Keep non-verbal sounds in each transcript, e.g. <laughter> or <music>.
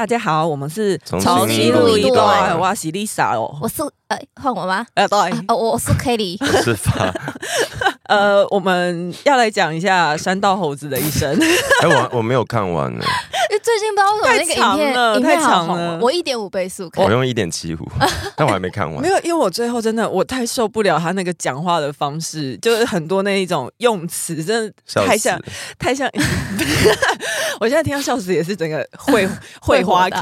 大家好，我们是重重新新录一段我是 Lisa 哦，我是呃，换我吗？呃，对，哦，我是 Kelly。<laughs> 我是发，<laughs> 呃，我们要来讲一下山道猴子的一生。<laughs> 哎、我我没有看完最近不知道为什么那个影片太长了我一点五倍速看我。用一点七五，<laughs> 但我还没看完没。有，因为我最后真的我太受不了他那个讲话的方式，就是很多那一种用词，真的太像太像。<laughs> 我现在听到笑死也是整个会会花题，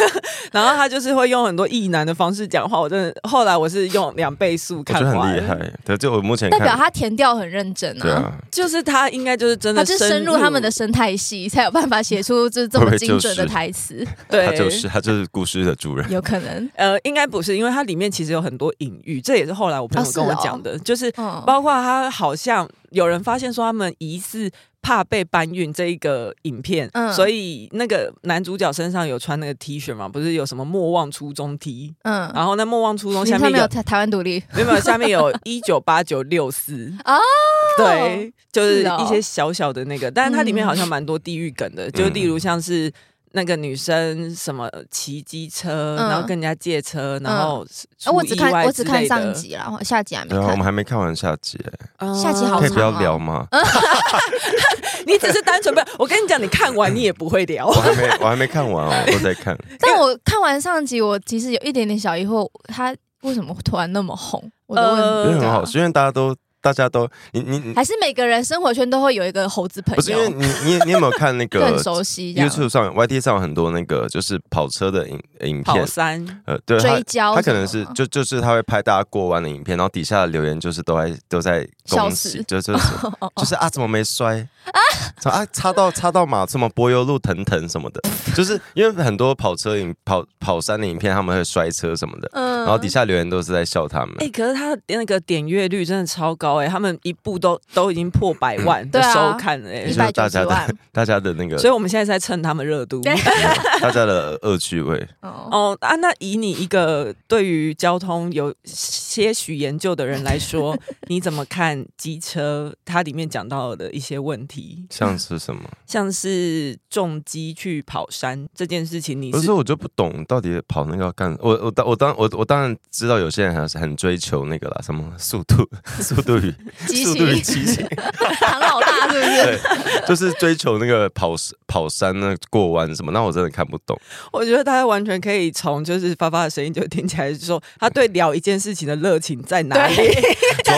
<laughs> 然后他就是会用很多意难的方式讲话，我真的后来我是用两倍速我觉得很，厉害，对，就我目前代表，他填调很认真啊，对啊，就是他应该就是真的他是深入他们的生态系，才有办法写出就是这么精准的台词。<laughs> 对，他就是他就是故事的主人。有可能，呃，应该不是，因为它里面其实有很多隐喻，这也是后来我朋友跟我讲的，就是嗯，包括他好像有人发现说他们疑似怕被搬运这一个影片，嗯所以那个男主角身上有穿那个 T 恤嘛，不是有什么莫忘初衷 T，嗯，然后那莫忘初衷下面有有台台湾独立。没有没有下面有 <laughs> 一九八九六四哦，对，就是一些小小的那个，但是它里面好像蛮多地域梗的，就例如像是。那个女生什么骑机车，嗯然后跟人家借车，然后啊我只看我只看上集啦，下集还没对啊，我们。还没看完下集，嗯下集好可以不要聊吗？<laughs> 你只是单纯不，我跟你讲，你看完你也不会聊 <laughs> 我。还没我还没看完哦，<laughs> 我在看。但我看完上集，我其实有一点点小疑惑，他为什么突然那么红？我的问呃题因为很好，是因为大家都大家都你你你还是每个人生活圈都会有一个猴子朋友。不是因为，你你你有没有看那个 <laughs> 很熟悉 YouTube 上 YT 上有很多那个就是跑车的影影跑片，山，呃，对，追焦他可能是就就是他会拍大家过弯的影片，然后底下的留言就是都在都在笑恭喜死，就就是 <laughs> 就是啊怎么没摔 <laughs> 啊啊插到插到马什么柏油路腾腾什么的，<laughs> 就是因为很多跑车影跑跑山的影片他们会摔车什么的，嗯然后底下留言都是在笑他们哎、。可是他那个点阅率真的超高哎、他们一部都都已经破百万的收看哎、就是190大家的 <laughs> 大家的那个，所以我们现在在蹭他们热度。大家的恶趣味。哦，哦啊，那以你一个对于交通有些许研究的人来说，你怎么看机车？它里面讲到的一些问题，<laughs> 像是什么？<laughs> 像是重机去跑山这件事情，你是不是，我就不懂到底跑那个要干。我我当我当我我当然知道有些人还是很追求那个啦，什么速度、<laughs> 速度与激速度与情激情，唐老大是不是？对，就是追求那个跑跑山那过弯什么。那我真的看不懂。我觉得大家完全可以从就是发发的声音就听起来，就是说他对聊一件事情的热情在哪里。主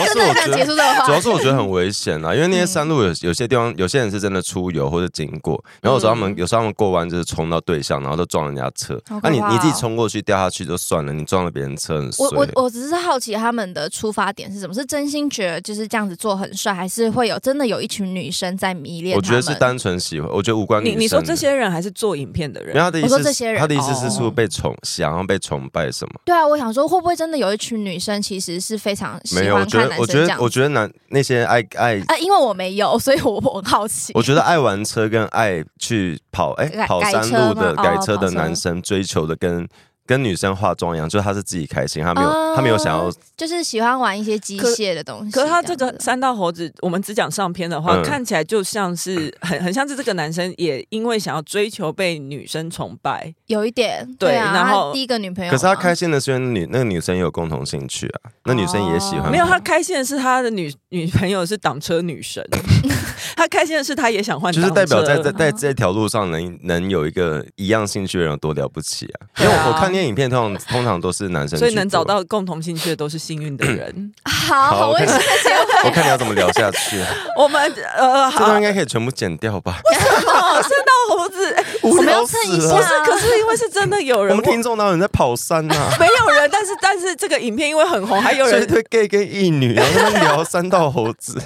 要是我觉得很危险啊，因为那些山路有有些地方，有些人是真的出游或者经过，然后有时候他们有时候他们过弯就是冲到对向，然后都撞人家车。那你你自己冲过去掉下去就算了，你撞了别人车很衰我。我我只是好奇他们的出发点是什么？是真心觉得就是这样子做很帅，还是会有真的有一群女生在迷恋？我觉得是单纯喜欢，我觉得无关女生。你你说这些人还是做影片的人？他的意思这些人他的意思是哦是不是被崇，想要被崇拜什么？对啊，我想说会不会真的有一群女生其实是非常喜没有，我欢看觉得，我觉得，男生这样子我觉得男那些爱爱，啊？因为我没有，所以我我很好奇。我觉得爱玩车跟爱去跑，哎、<laughs> 改跑山路的改车的男生追求的跟跟女生化妆一样，就是他是自己开心，他没有、哦他没有想要，就是喜欢玩一些机械的东西。可是他这个三道猴子，我们只讲上篇的话，嗯。看起来就像是很很像是这个男生也因为想要追求被女生崇拜，有一点对啊，然后他第一个女朋友，可是他开心的是因为女那个女生有共同兴趣啊，那女生也喜欢，哦没有他开心的是他的女女朋友是挡车女神，<laughs> 他开心的是他也想换，就是代表在在在这条路上能能有一个一样兴趣的人有多了不起啊！因为我我看那些影片通常通常都是男生，所以能找。到共同兴趣的都是幸运的人。<coughs> 好好我看好危险的结尾。我看你要怎么聊下去、啊，<laughs> 我们呃，好，这段应该可以全部剪掉吧？为什么生到猴子，哎无们要聊死了蹭一下不是，可是因为是真的有人我们听众哪有人在跑山呐、啊？<laughs> 没有人，但是但是这个影片因为很红，还有人所以对 gay 跟异女，然后他们聊三道猴子，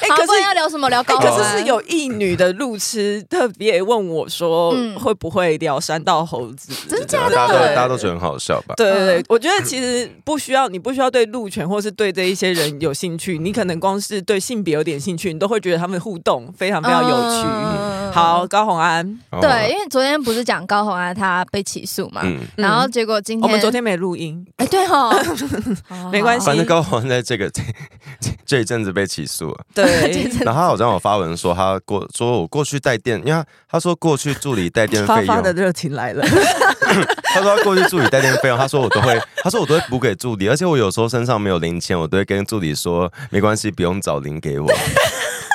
哎、好，可是要聊什么？聊高可是是有异女的路痴特别问我说，嗯。会不会聊三道猴子？真假大家都对大家都觉得很好笑吧？对对对嗯，我觉得其实不需要，你不需要对路权或是对这一些人有兴趣，你可能光是对性别有点兴趣，你都会觉得他们互动非常非常有趣。嗯。好，高红安，哦。对，因为昨天不是讲高红安他被起诉嘛，嗯，然后结果今天我们昨天没录音，哎对哈，<laughs> 没关系。反正高黄在这个 <laughs> 这这这一阵子被起诉了，<laughs> 对，对，然后他好像有发文说他过说我过去带电，因为他他说过去助理带电费用，发发的热情来了。他说他过去助理带电费用，他说我都会，他说我都会补给助理，而且我有时候身上没有零钱，我都会跟助理说没关系，不用找零给我。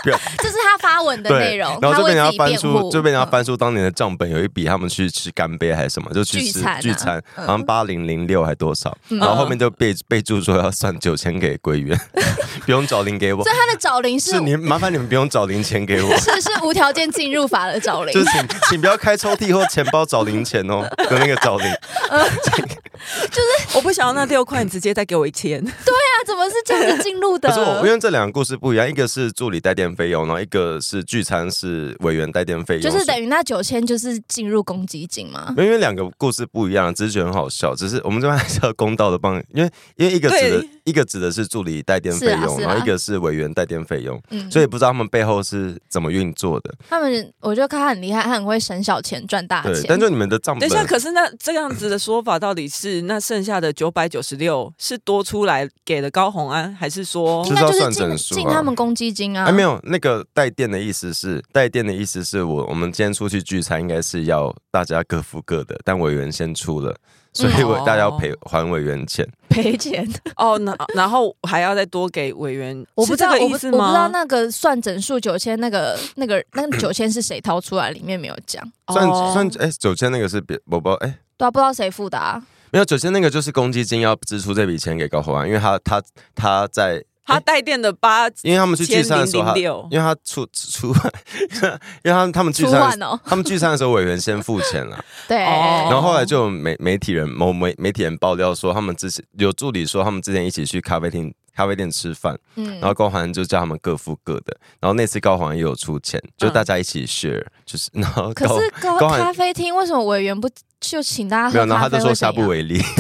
不用这是他发文的内容，然后就被人家翻出，就被人家翻出当年的账本，有一笔他们去吃干杯还是什么，就去吃聚餐，好像八零零六还多少，然后后面就备备注说要算九千给柜员，<laughs> 不用找零给我。所以他的找零是是你麻烦你们不用找零钱给我，<laughs> 是是无条件进入法的找零，就是请请不要开抽屉或钱包找零钱哦的那个找零，<laughs> 就是我不想要那六块，你直接再给我一千。对啊，怎么是这样子进入的？可是我因为这两个故事不一样，一个是助理带电费用，然后一个。是聚餐是委员带电费用，就是等于那九千就是进入公积金吗？因为两个故事不一样，只是觉得很好笑。只是我们这边还是要公道的帮，因为因为一个指的，一个指的是助理带电费用，然后一个是委员带电费用，嗯所以不知道他们背后是怎么运作的。他们我觉得他很厉害，他很会省小钱赚大钱。对，但就你们的账本，等一下，可是那这样子的说法到底是那剩下的九百九十六是多出来给了高红安，还是说应该就是进进他们公积金啊？还没有那个带电的意思是。带电的意思是我，我们今天出去聚餐，应该是要大家各付各的，但委员先出了，所以大家要赔还委员钱，<laughs> 赔钱哦，那然后还要再多给委员，我不知道意思吗？我不知道那个算整数九千，那个那个 <coughs> 那个九千是谁掏出来？里面没有讲，算算哎九千那个是别宝宝哎，对啊，不知道谁付的啊？没有九千那个就是公积金要支出这笔钱给高宏安，因为他他他在。他带电的八，因为他们去聚餐的时候，因为他出出，<laughs> 因为他他们聚餐，<laughs> 他们聚餐的时候，委员先付钱了。<laughs> 对，然后后来就媒媒体人某媒媒体人爆料说，他们之前有助理说，他们之前一起去咖啡厅咖啡店吃饭，嗯。然后高环就叫他们各付各的，然后那次高虹安也有出钱，就大家一起 share，就是然后可是高咖啡厅为什么委员不就请大家喝？没有，然后他就说下不为例。<laughs>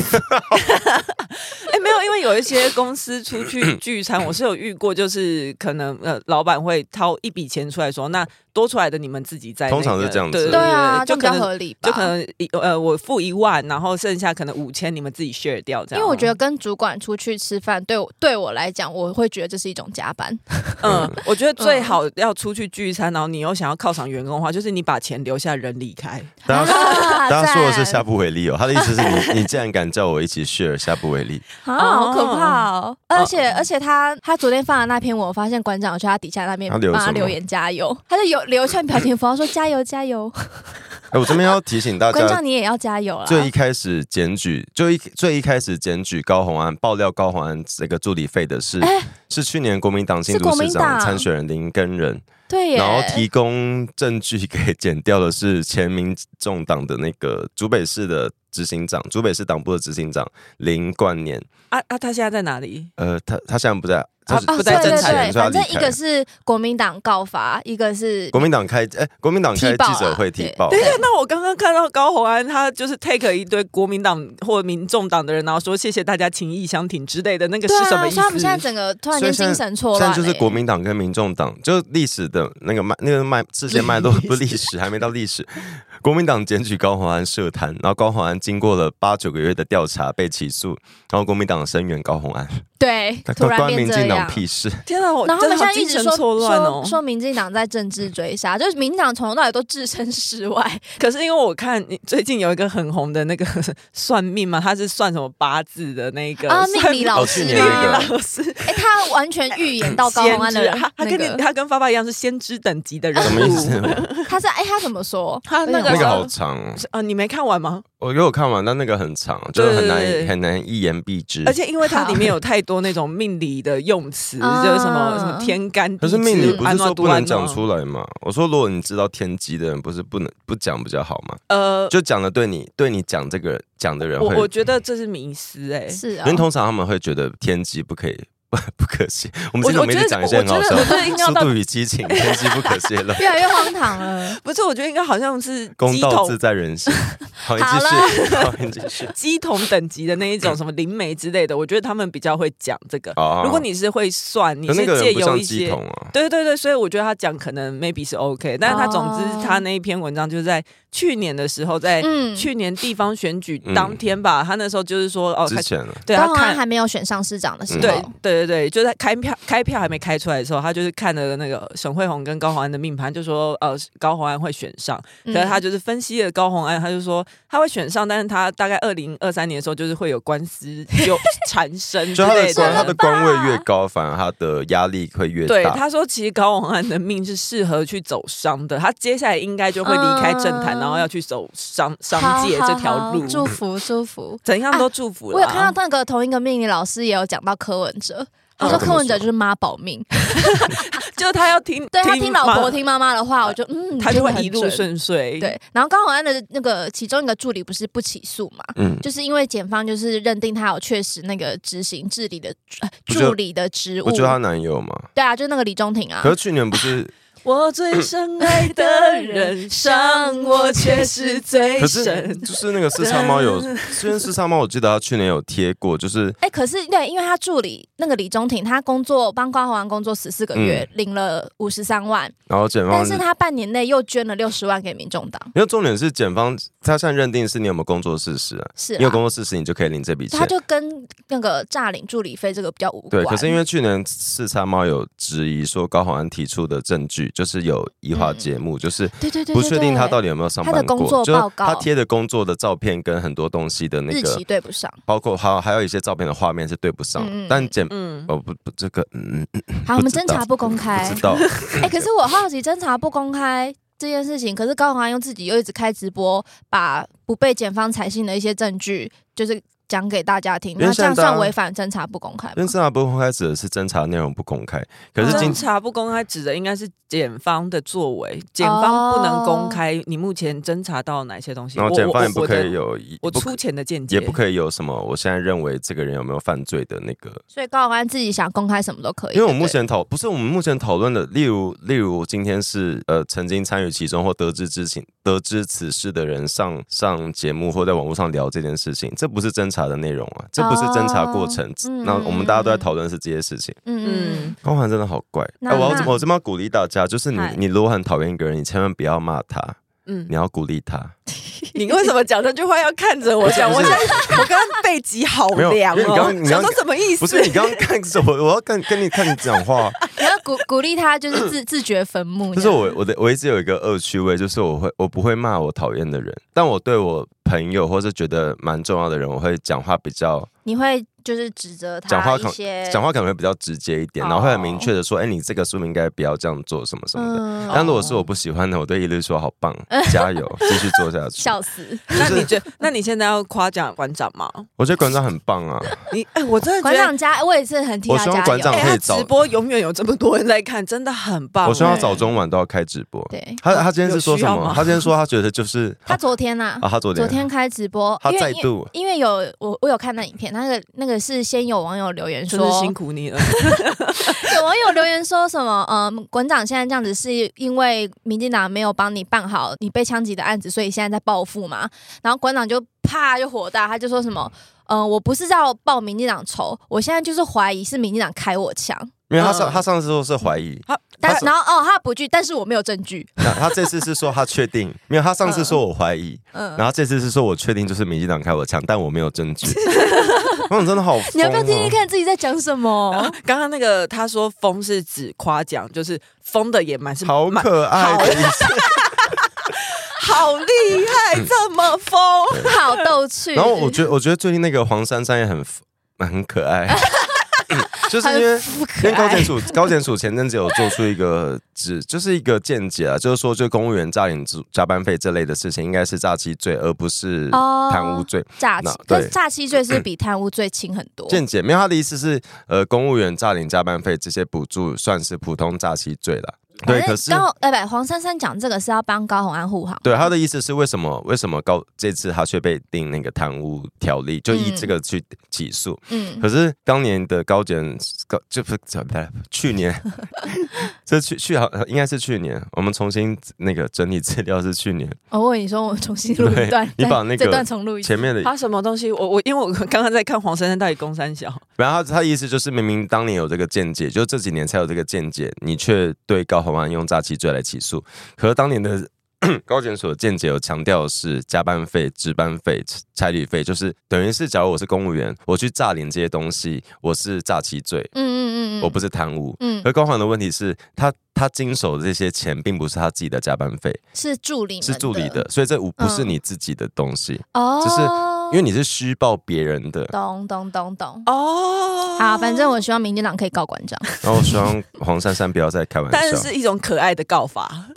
哎，没有，因为有一些公司出去聚餐，我是有遇过，就是可能呃，老板会掏一笔钱出来说，那多出来的你们自己在、那个。通常是这样子，对，啊，就可能比较合理吧，就可能呃，我付一万，然后剩下可能五千，你们自己 share 掉这样。因为我觉得跟主管出去吃饭，对我对我来讲，我会觉得这是一种加班。嗯，<laughs> 我觉得最好要出去聚餐，然后你又想要犒赏员工的话，就是你把钱留下，人离开。大家说，大家说的是下不为例哦，他的意思是你，你竟然敢叫我一起 share，下不为例。<laughs> 啊，好可怕哦！而且而且他他昨天发的那篇文，我发现馆长去他底下那边帮他留言加油，他就有留一串表情符号说加油加油。<laughs> 哎，我这边要提醒大家，馆长你也要加油啊！最一开始检举，就一最一开始检举高虹安爆料高虹安这个助理费的是，是去年国民党新竹市长参选人林根仁。对，然后提供证据给剪掉的是前民众党的那个竹北市的执行长，竹北市党部的执行长林冠年。啊啊，他现在在哪里？呃，他他现在不在。他不在政坛，反正一个是国民党告发，一个是国民党开哎，国民党开记者会提报。对对，那我刚刚看到高宏安，他就是 take 一堆国民党或民众党的人，然后说谢谢大家情谊相挺之类的，那个是什么意思？他们现在整个突然间精神错乱。现在就是国民党跟民众党，就历史的那个脉，那个脉之前脉都不 <laughs> 历史，还没到历史。国民党检举高宏安涉贪，然后高宏安经过了八九个月的调查被起诉，然后国民党声援高宏安。对，突然变这样。屁事！<laughs> 天啊，我然后他们现在一直说说说民进党在政治追杀，就是民进党从头到尾都置身事外。<laughs> 可是因为我看你最近有一个很红的那个 <laughs> 算命嘛，他是算什么八字的那个啊，命理老师，命理老师，哎，他完全预言到高虹安的人，他他跟你他跟发发一样是先知等级的人物。什么意思？他是哎，他怎么说？他那个那个好长啊，你没看完吗？我有看完，但那个很长，就是很难很难一言蔽之。而且因为它里面有太多那种命理的用词，<laughs> 就是什么什么天干。可是命理不是说不能讲出来吗？我说，如果你知道天机的人，不是不能不讲比较好吗？呃，就讲了对你对你讲这个讲的人会，我觉得这是迷失哎，是啊，因为通常他们会觉得天机不可以。不 <laughs> 不可惜，<laughs> 我们经常没讲一些很好笑，速度与激情，天机不可泄了，<laughs> 越来越荒唐了。不是，我觉得应该好像是公道自在人心。好，继续，好，继续。乩童等级的那一种，什么灵媒之类的，我觉得他们比较会讲这个。如果你是会算，你是借由一些，对对对，所以我觉得他讲可能 maybe 是 OK，但是他总之他那一篇文章就是在去年的时候，在去年地方选举当天吧，他那时候就是说哦，之前了，对，他看还没有选上市长的时候，对对。对对，就在开票开票还没开出来的时候，他就是看了那个沈慧红跟高虹安的命盘，就说呃高虹安会选上。可是他就是分析了高虹安，他就说他会选上，但是他大概二零二三年的时候就是会有官司就缠身之类的。他的官位越高，反而他的压力会越大。对，他说其实高虹安的命是适合去走商的，他接下来应该就会离开政坛，然后要去走商商界这条路。祝福祝福，怎样都祝福了。我有看到那个同一个命理老师也有讲到柯文哲。他说柯文哲就是妈保命，<laughs> 就他要听，对他听老婆听妈妈的话，我就嗯，他就会一路顺遂。对，然后刚好安的那个其中一个助理不是不起诉嘛？嗯，就是因为检方就是认定他有确实那个执行治理的助理的职务。我觉得他男友嘛？对啊，就那个李中庭啊。可是去年不是。我最深爱的人伤我却是最深。就是那个四叉猫有，虽然四叉猫我记得他去年有贴过，就是 <laughs> 哎、欸，可是对，因为他助理那个李中庭，他工作帮高宏安工作十四个月，嗯、领了五十三万，然后检方，但是他半年内又捐了六十万给民众党。因为重点是检方他现在认定是你有没有工作事实啊？是、啊，你有工作事实，你就可以领这笔钱。他就跟那个诈领助理费这个比较无关。对，可是因为去年四叉猫有质疑说高宏安提出的证据就是有移花节目，就是不确定他到底有没有上班过，他的工作报告，他贴的工作的照片跟很多东西的那个日期对不上，包括还有还有一些照片的画面是对不上。但检哦不不这个嗯，好，我们侦查不公开，知道。<laughs> 哎，可是我好奇侦查不公开这件事情，可是高虹安用自己又一直开直播，把不被检方采信的一些证据，就是。讲给大家听，那这样算违反侦查不公开吗？侦查不公开指的是侦查内容不公开，可是侦查不公开指的应该是检方的作为，检方不能公开你目前侦查到哪些东西。然后检方也不可以有我粗浅的见解，也不可以有什么我现在认为这个人有没有犯罪的那个。所以高虹安自己想公开什么都可以。因为我目前讨不是我们目前讨论的，例如例如今天是呃曾经参与其中或得知知情得知此事的人上上节目或在网络上聊这件事情，这不是侦查的内容啊。这不是侦查过程，那我们大家都在讨论是这些事情。嗯嗯，光环真的好怪。哎，我要我这么鼓励大家，就是你你如果很讨厌一个人，你千万不要骂他，嗯，你要鼓励他。<laughs> 你为什么讲这句话要看着我讲？我现在我刚刚背脊好 <laughs> 凉哦。你刚刚什么意思？不是你刚刚看着我，我要跟跟你看你讲话。你要鼓鼓励他，就是自 <coughs> 自掘坟墓。就是我我的我一直有一个恶趣味，就是我会我不会骂我讨厌的人，但我对我朋友或是觉得蛮重要的人，我会讲话比较。你会就是指责他讲话一些，讲话可能会比较直接一点，然后会很明确的说，哎，你这个是不是应该不要这样做什么什么的。但如果是我不喜欢的，我对一律说好棒，加油，继续做下去。<laughs> 笑死！<laughs> 那你觉，那你现在要夸奖馆长吗？我觉得馆长很棒啊。<laughs> 你哎，我真的馆长加，我也是很替他加油。我希望馆长可以直播，永远有这么多人在看，真的很棒。我希望他早中晚都要开直播。对，他他今天是说什么？他今天说他觉得就是他昨天呐啊，他昨天昨天开直播，他再度因为有我我有看那影片，那个那个是。是先有网友留言说辛苦你了，<laughs> 有网友留言说什么？嗯，馆长现在这样子是因为民进党没有帮你办好你被枪击的案子，所以现在在报复嘛？然后馆长就啪就火大，他就说什么？嗯，我不是要报民进党仇，我现在就是怀疑是民进党开我枪。因为他上他上次说是怀疑，他但然后哦他补句，但是我没有证据。那他这次是说他确定，<laughs> 没有他上次说我怀疑，嗯，然后这次是说我确定就是民进党开我枪，但我没有证据。<laughs> 嗯，真的好，你要不要听听看自己在讲什么？刚刚那个他说疯是指夸奖，就是疯的也蛮是好可爱的意思，<laughs> 好厉害，这么疯，好逗趣。然后我觉得我觉得最近那个黄珊珊也很很可爱。<laughs> 就是因为因为高检署高检署前阵子有做出一个指，就是一个见解啊，就是说，就公务员诈领加班费这类的事情，应该是诈欺罪，而不是贪污罪。诈欺对诈欺罪是比贪污罪轻很多。见 <clears throat> 解没有他的意思是，呃，公务员诈领加班费这些补助算是普通诈欺罪了。对，可是高哎不，黄珊珊讲这个是要帮高红安护航。对，他的意思是为什么为什么高这次他却被定那个贪污条例，就以这个去起诉。嗯，可是当年的高检高就不怎么去年 <laughs> 这去去好应该是去年，我们重新那个整理资料是去年。哦，我跟你说，我重新录一段，你把那个这段重录一前面的他什么东西？我我因为我刚刚在看黄珊珊到底攻三小，然后他他意思就是明明当年有这个见解，就这几年才有这个见解，你却对高。洪安？用诈欺罪来起诉，可是当年的 <clears throat> 高检署的见解有强调是加班费、值班费、差旅费，就是等于是，假如我是公务员，我去诈领这些东西，我是诈欺罪。嗯嗯嗯，我不是贪污。嗯，而高环的问题是他他经手的这些钱，并不是他自己的加班费，是助理是助理的，所以这不是你自己的东西。哦、嗯，就是因为你是虚报别人的。懂懂懂懂。哦，好，反正我希望民进党可以告馆长。然后我希望黄珊珊不要再开玩笑，但是是一种可爱的告法。<laughs>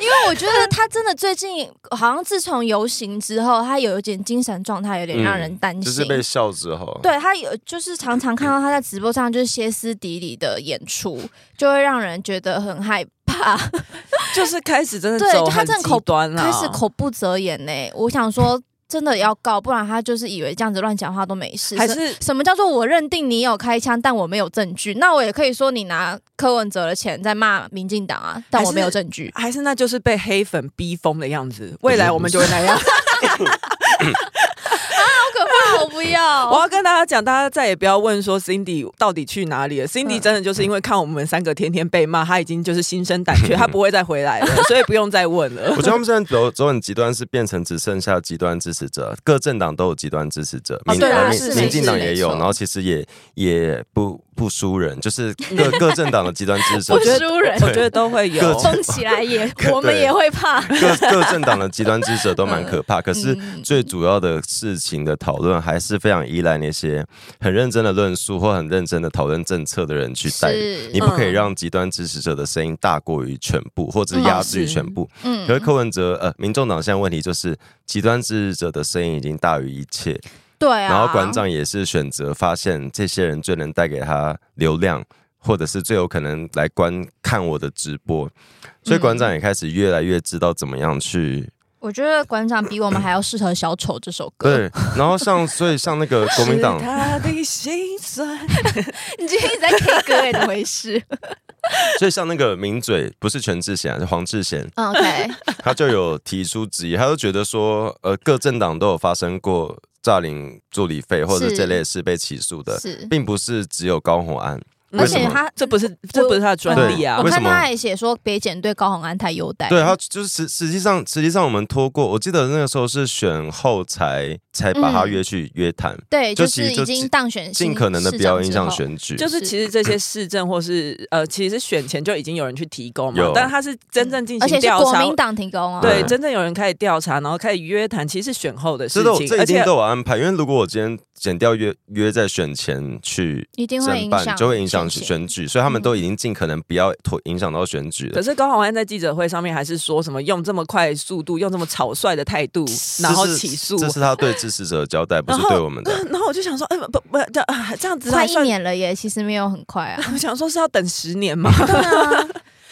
因为我觉得 <laughs> 他真的最近好像自从游行之后，他有一点精神状态有点让人担心。就是被笑之后，对他有就是常常看到他在直播上就是歇斯底里的演出，就会让人觉得很害怕。<laughs> 就是开始真的走很极端了，开始口不择言呢。我想说。真的要告，不然他就是以为这样子乱讲话都没事。还是什么叫做我认定你有开枪，但我没有证据？那我也可以说你拿柯文哲的钱在骂民进党啊，但我没有证据。还是，还是那就是被黑粉逼疯的样子。未来我们就会那样。<laughs> 我不要。<laughs> 我要跟大家讲，大家再也不要问说 Cindy 到底去哪里了。Cindy 真的就是因为看我们三个天天被骂，他已经就是心生胆怯，<laughs> 他不会再回来了，<laughs> 所以不用再问了。我觉得他们现在走走很极端，是变成只剩下极端支持者，各政党都有极端支持者，民民进党也有，然后其实也也不。不输人，<laughs> 就是各 <laughs> 各政党的极端支持者。不输人，我觉得都会有。疯起来也，<laughs> 我们也会怕。各各政党的极端支持者都蛮可怕，可是最主要的事情的讨论还是非常依赖那些很认真的论述或很认真的讨论政策的人去带。你不可以让极端支持者的声音大过于全部，或者压制于全部。嗯。可是柯文哲，呃，民众党现在问题就是极端支持者的声音已经大于一切。对啊，然后馆长也是选择发现这些人最能带给他流量，或者是最有可能来观看我的直播，所以馆长也开始越来越知道怎么样去。我觉得馆长比我们还要适合《小丑》这首歌。对，然后像所以像那个国民党，他的心酸你今天一直在 K 歌哎，怎么回事？<laughs> 所以像那个名嘴不是全智贤，是黄智贤。OK，他就有提出质疑，他就觉得说，呃，各政党都有发生过。诈领助理费或者这类是被起诉的，并不是只有高红安。而且他这不是这不是他的专利啊！我看他还写说北检对高洪安太优待。对，他就是实实际上实际上我们拖过，我记得那个时候是选后才才把他约去约谈。对，就是已经当选，尽可能的不要影响选举。就是其实这些市政或是呃，其实选前就已经有人去提供嘛，但他是真正进行调查，而且是国民党提供啊。对，真正有人开始调查，然后开始约谈，其实是选后的事情，这一定都有安排。因为如果我今天剪掉约约在选前去，一定会影响，就会影响选举。所以他们都已经尽可能不要拖影响到选举了。可是高虹安在记者会上面还是说什么用这么快速度，用这么草率的态度，然后起诉，这是他对 <laughs> 支持者的交代，不是对我们的。<laughs> 然后我就想说，哎，不不，这这样子快一年了耶，其实没有很快啊。我 <laughs> 想说是要等十年吗？<laughs>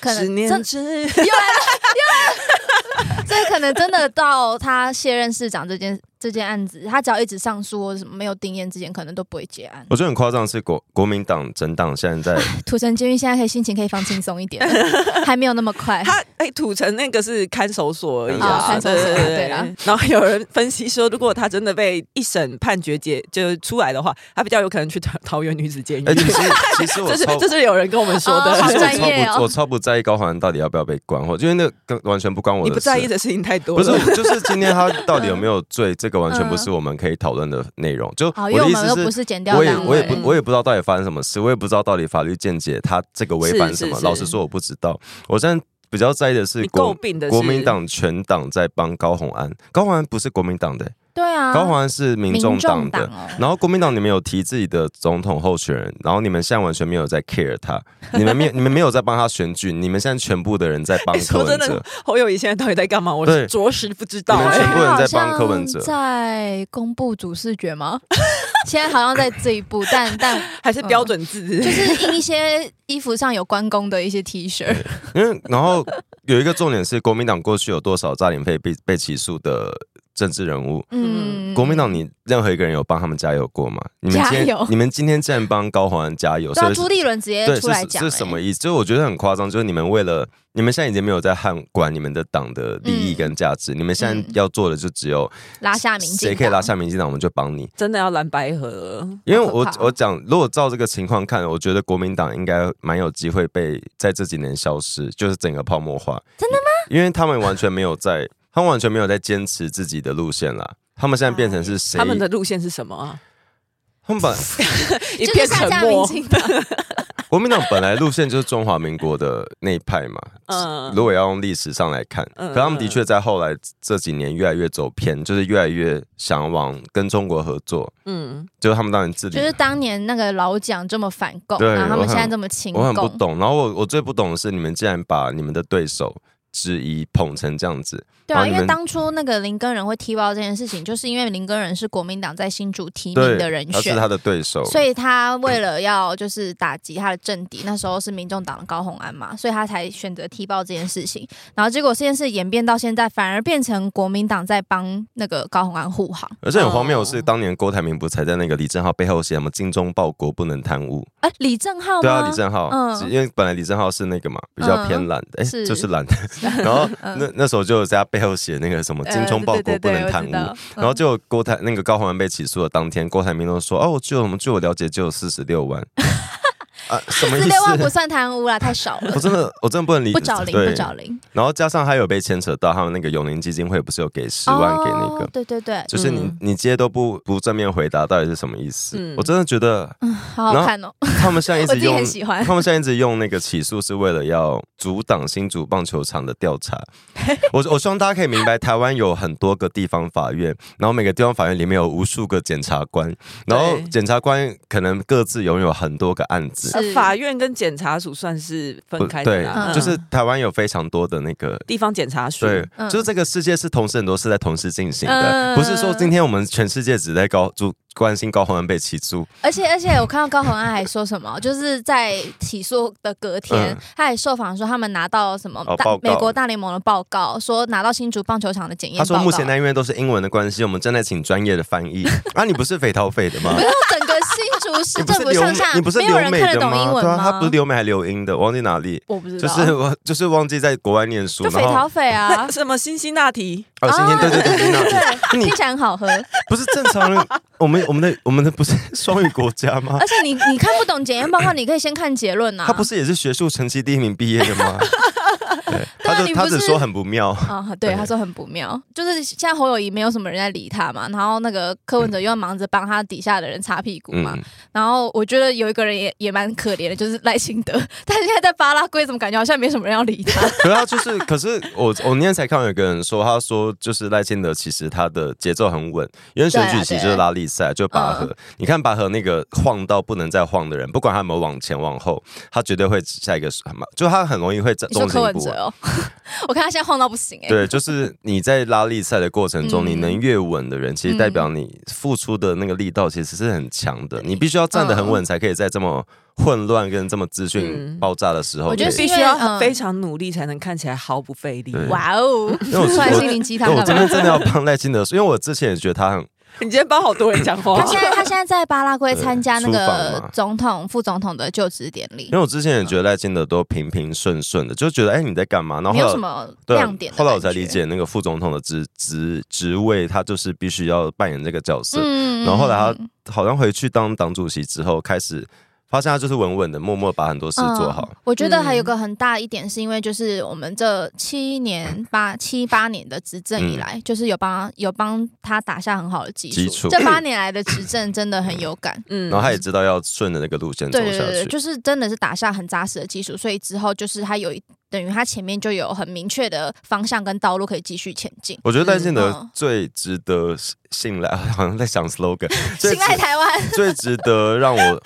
十年之又来了，又来了，这可能真的到他卸任市长这件。这件案子，他只要一直上诉或者什么没有定验之前，可能都不会结案。我觉得很夸张，是国国民党整党现在在 <laughs> 土城监狱，现在可以心情可以放轻松一点，<laughs> 还没有那么快。他哎、欸，土城那个是看守所而已啊，看守所对，对，对，对啦。然后有人分析说，如果他真的被一审判决结就出来的话，他比较有可能去桃桃园女子监狱。哎、欸，其实其实我 <laughs> 这是这是有人跟我们说的，哦、好专业哦。我超不在意高环到底要不要被关，或因为那跟完全不关我的事。你不在意的事情太多了。不是，就是今天他到底有没有罪，这个完全不是我们。可以讨论的内容，就我的意思是，我也我也不我也不知道到底发生什么事，我也不知道到底法律见解他这个违反什么。老实说，我不知道。我现在比较在意的是国国民党全党在帮高虹安，高虹安不是国民党的。对啊，高虹安是民众党的，然后国民党你们有提自己的总统候选人，然后你们现在完全没有在 care 他，你们没你们没有在帮他选举，你们现在全部的人在帮柯文哲。说真的，侯友谊现在到底在干嘛？我是着实不知道。你们全部人在帮柯文哲，在公布主视觉吗？<laughs> 现在好像在这一步，但 <laughs> 但还是标准字，就是印一些衣服上有关公的一些 T 恤。因为然后有一个重点是，国民党过去有多少诈领费被被起诉的？政治人物，嗯，国民党，你任何一个人有帮他们加油过吗？你们今天，<laughs> 你们今天竟然帮高虹安加油，所以朱立伦直接出来讲，这是什么意思？就是我觉得很夸张，就是你们为了，你们现在已经没有在 hand 管管你们的党的利益跟价值，你们现在要做的就只有拉下民谁可以拉下民进党，我们就帮你。真的要蓝白合？因为我我讲，如果照这个情况看，我觉得国民党应该蛮有机会被在这几年消失，就是整个泡沫化。真的吗？因为他们完全没有在，他们完全没有在坚持自己的路线啦。他们现在变成是谁？他们的路线是什么啊？他们把 <laughs> 一片沉默。<laughs> 国民党本来路线就是中华民国的那一派嘛，嗯，如果要用历史上来看，嗯、可他们的确在后来这几年越来越走偏，就是越来越想往跟中国合作，嗯，就是他们当年自己，就是当年那个老蒋这么反共，对，然后他们现在这么亲共，我很不懂。然后我我最不懂的是，你们竟然把你们的对手质疑捧成这样子。对啊，因为当初那个林根仁会踢爆这件事情，就是因为林根仁是国民党在新竹提名的人选，他是他的对手，所以他为了要就是打击他的政敌，那时候是民众党的高虹安嘛，所以他才选择踢爆这件事情。然后结果这件事演变到现在，反而变成国民党在帮那个高虹安护航。而且很荒谬的是，当年郭台铭不才在那个李正浩背后写什么“精忠报国，不能贪污”？哎，李正浩对啊，李正浩，嗯，因为本来李正浩是那个嘛，比较偏蓝的，哎，就是蓝的。<laughs> <laughs> 然后那那时候就在他背后写那个什么。精忠报国不能贪污，然后就郭台那个高宏安被起诉的当天，郭台铭都说：“哦，我就我们据我了解，就有四十六万。”啊，什么意思？四万不算贪污啦，太少了。我真的，我真的不能理解。不找零，不找零。然后加上还有被牵扯到他们那个永龄基金会，不是有给十万给那个？对对对，就是你你接都不不正面回答，到底是什么意思？我真的觉得，嗯，好好看哦。他们现在一直 <laughs> 用，他们现在一直用那个起诉，是为了要阻挡新竹棒球场的调查。<laughs> 我我希望大家可以明白，台湾有很多个地方法院，然后每个地方法院里面有无数个检察官，然后检察官可能各自拥有很多个案子。法院跟检察署算是分开的，对，就是台湾有非常多的那个地方检察署，对，就是这个世界是同时很多事在同时进行的，不是说今天我们全世界只在高住。关心高洪安被起诉，而且而且我看到高洪安还说什么，就是在起诉的隔天，嗯、他还受访说他们拿到什么大、哦、美国大联盟的报告，说拿到新竹棒球场的检验。他说目前那因为都是英文的关系，我们正在请专业的翻译。<laughs> 啊，你不是斐陶斐的吗？没有，整个新竹市政府上下，你不是没有人看得懂英文吗？对啊，他不是留美还留英的，我忘记哪里，我不知道，就是我 <laughs> 就是忘记在国外念书。斐陶斐啊，<laughs> 什么辛辛那提？哦，辛辛对对对，辛辛那提，听起来很好喝。不是正常人，<laughs> 我们我们的我们的不。是双语国家吗？而且你你看不懂检验报告，你可以先看结论呐。他不是也是学术成绩第一名毕业的吗？对，<laughs> 他就他只说很不妙啊。对，他说很不妙，就是现在侯友谊没有什么人在理他嘛，然后那个柯文哲又要忙着帮他底下的人擦屁股嘛。然后我觉得有一个人也也蛮可怜的，就是赖清德。<laughs> 但是现在在巴拉圭，怎么感觉好像没什么人要理他？可是他就是，可是我我那天才看到有个人说，他说就是赖清德其实他的节奏很稳，因为选举其实就是拉力赛，就拔河。你看拔河那个晃到不能再晃的人，不管他有没有往前往后，他绝对会下一个什么，就他很容易会中中间步。哦，<laughs> 我看他现在晃到不行哎。对，就是你在拉力赛的过程中，你能越稳的人，其实代表你付出的那个力道其实是很强的。你必须要站得很稳，才可以在这么混乱跟这么资讯爆炸的时候，我觉得必须要非常努力才能看起来毫不费力。哇哦，因为我心灵鸡汤，我今天真的要帮赖清德，因为我之前也觉得他很。<laughs> 你今天帮好多人讲话。<laughs> 他现在他现在在巴拉圭参加那个总统、副总统的就职典礼。因为我之前也觉得赖清德都平平顺顺的，就觉得哎、欸、你在干嘛？然后没有什么亮点。后来我才理解那个副总统的职职职位，他就是必须要扮演这个角色。然后后来他好像回去当党主席之后开始。他现在就是稳稳的，默默把很多事做好。嗯。我觉得还有个很大一点，是因为就是我们这七年 <laughs> 八七八年的执政以来，嗯、就是有帮有帮他打下很好的基础。基础这八年来的执政真的很有感，<coughs> 嗯。然后他也知道要顺着那个路线走下去，对对对，就是真的是打下很扎实的基础，所以之后就是他有一。等于他前面就有很明确的方向跟道路可以继续前进。我觉得戴信德最值得信赖，<laughs> 好像在想 slogan，<laughs> 信赖台湾。<laughs> 最值得让我，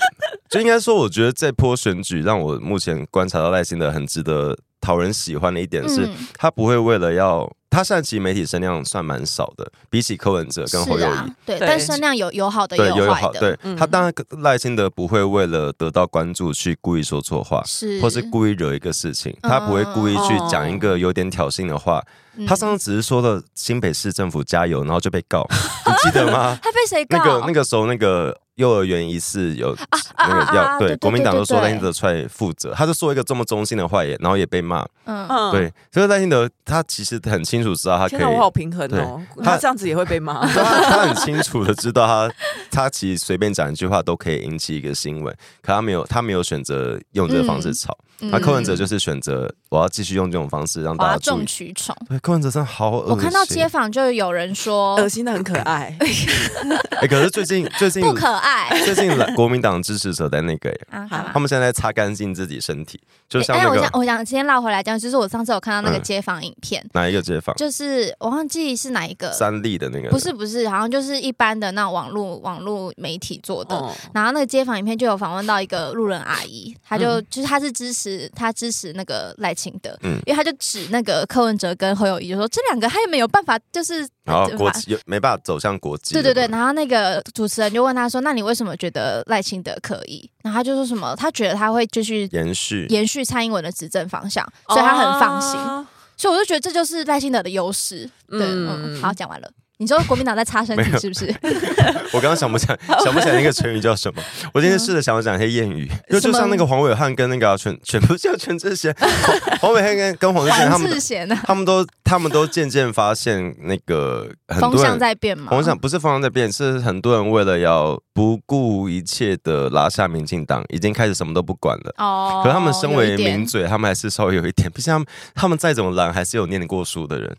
就应该说，我觉得这波选举让我目前观察到赖清德很值得讨人喜欢的一点是，他不会为了要。他现在其实媒体声量算蛮少的，比起柯文哲跟侯友谊，啊，对，但声量有有好的，对，有有好的。对，嗯、他当然赖清德不会为了得到关注去故意说错话，是，或是故意惹一个事情，他不会故意去讲一个有点挑衅的话。嗯、他上次只是说了新北市政府加油，然后就被告，你记得吗？<laughs> 他被谁告？那个那个时候那个。幼儿园一事有那个要对国民党都说赖清德出来负责，他就说一个这么中性的话也，然后也被骂。嗯，对，所以赖清德他其实很清楚知道他可以，我好平衡哦，他这样子也会被骂。<laughs> 他很清楚的知道他他其实随便讲一句话都可以引起一个新闻，可他没有他没有选择用这个方式吵。那柯文哲就是选择我要继续用这种方式让大家众取宠。对，柯文哲真的好恶心。我看到街访就有人说恶心的很可爱。<laughs> 哎，可是最近最近不可爱。最近国民党支持者在那个，<laughs> 他们现在擦干净自己身体，就像那个。我想，我想今天绕回来讲，就是我上次有看到那个街访影片，哪一个街访？就是我忘记是哪一个。三立的那个？不是不是，好像就是一般的那种网络网络媒体做的。然后那个街访影片就有访问到一个路人阿姨，她就就是她是支持她支持。那个赖清德，嗯，因为他就指那个柯文哲跟侯友谊，就说这两个他也没有办法，就是然后国际没办法走向国际，对对对。然后那个主持人就问他说：“那你为什么觉得赖清德可以？”然后他就说什么，他觉得他会继续延续延续蔡英文的执政方向，所以他很放心。哦、所以我就觉得这就是赖清德的优势。对，嗯，嗯好，讲完了。你说国民党在擦身体是不是？<laughs> 我刚刚想不起来，<laughs> 想不起来那个成语叫什么。我今天试着想要讲一些谚语，就就像那个黄伟汉跟那个全全部叫全智贤，<laughs> 黄伟汉跟跟黄智贤他们，他们都他们都渐渐发现那个很多人风向在变嘛。风向不是风向在变，是很多人为了要不顾一切的拉下民进党，已经开始什么都不管了。哦。可是他们身为名嘴，他们还是稍微有一点，毕竟他们他们再怎么懒，还是有念过书的人。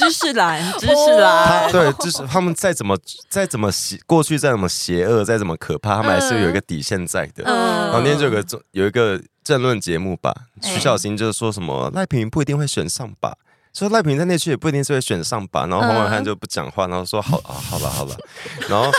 知识蓝，知识蓝，对，就是他们再怎么再怎么邪，过去再怎么邪恶，再怎么可怕，他们还是有一个底线在的。嗯、然后那天就有个有一个政论节目吧，徐小新就是说什么赖平不一定会选上吧。说赖平在那区也不一定是会选上吧，然后黄伟汉就不讲话，然后说好啊，好了好了，然后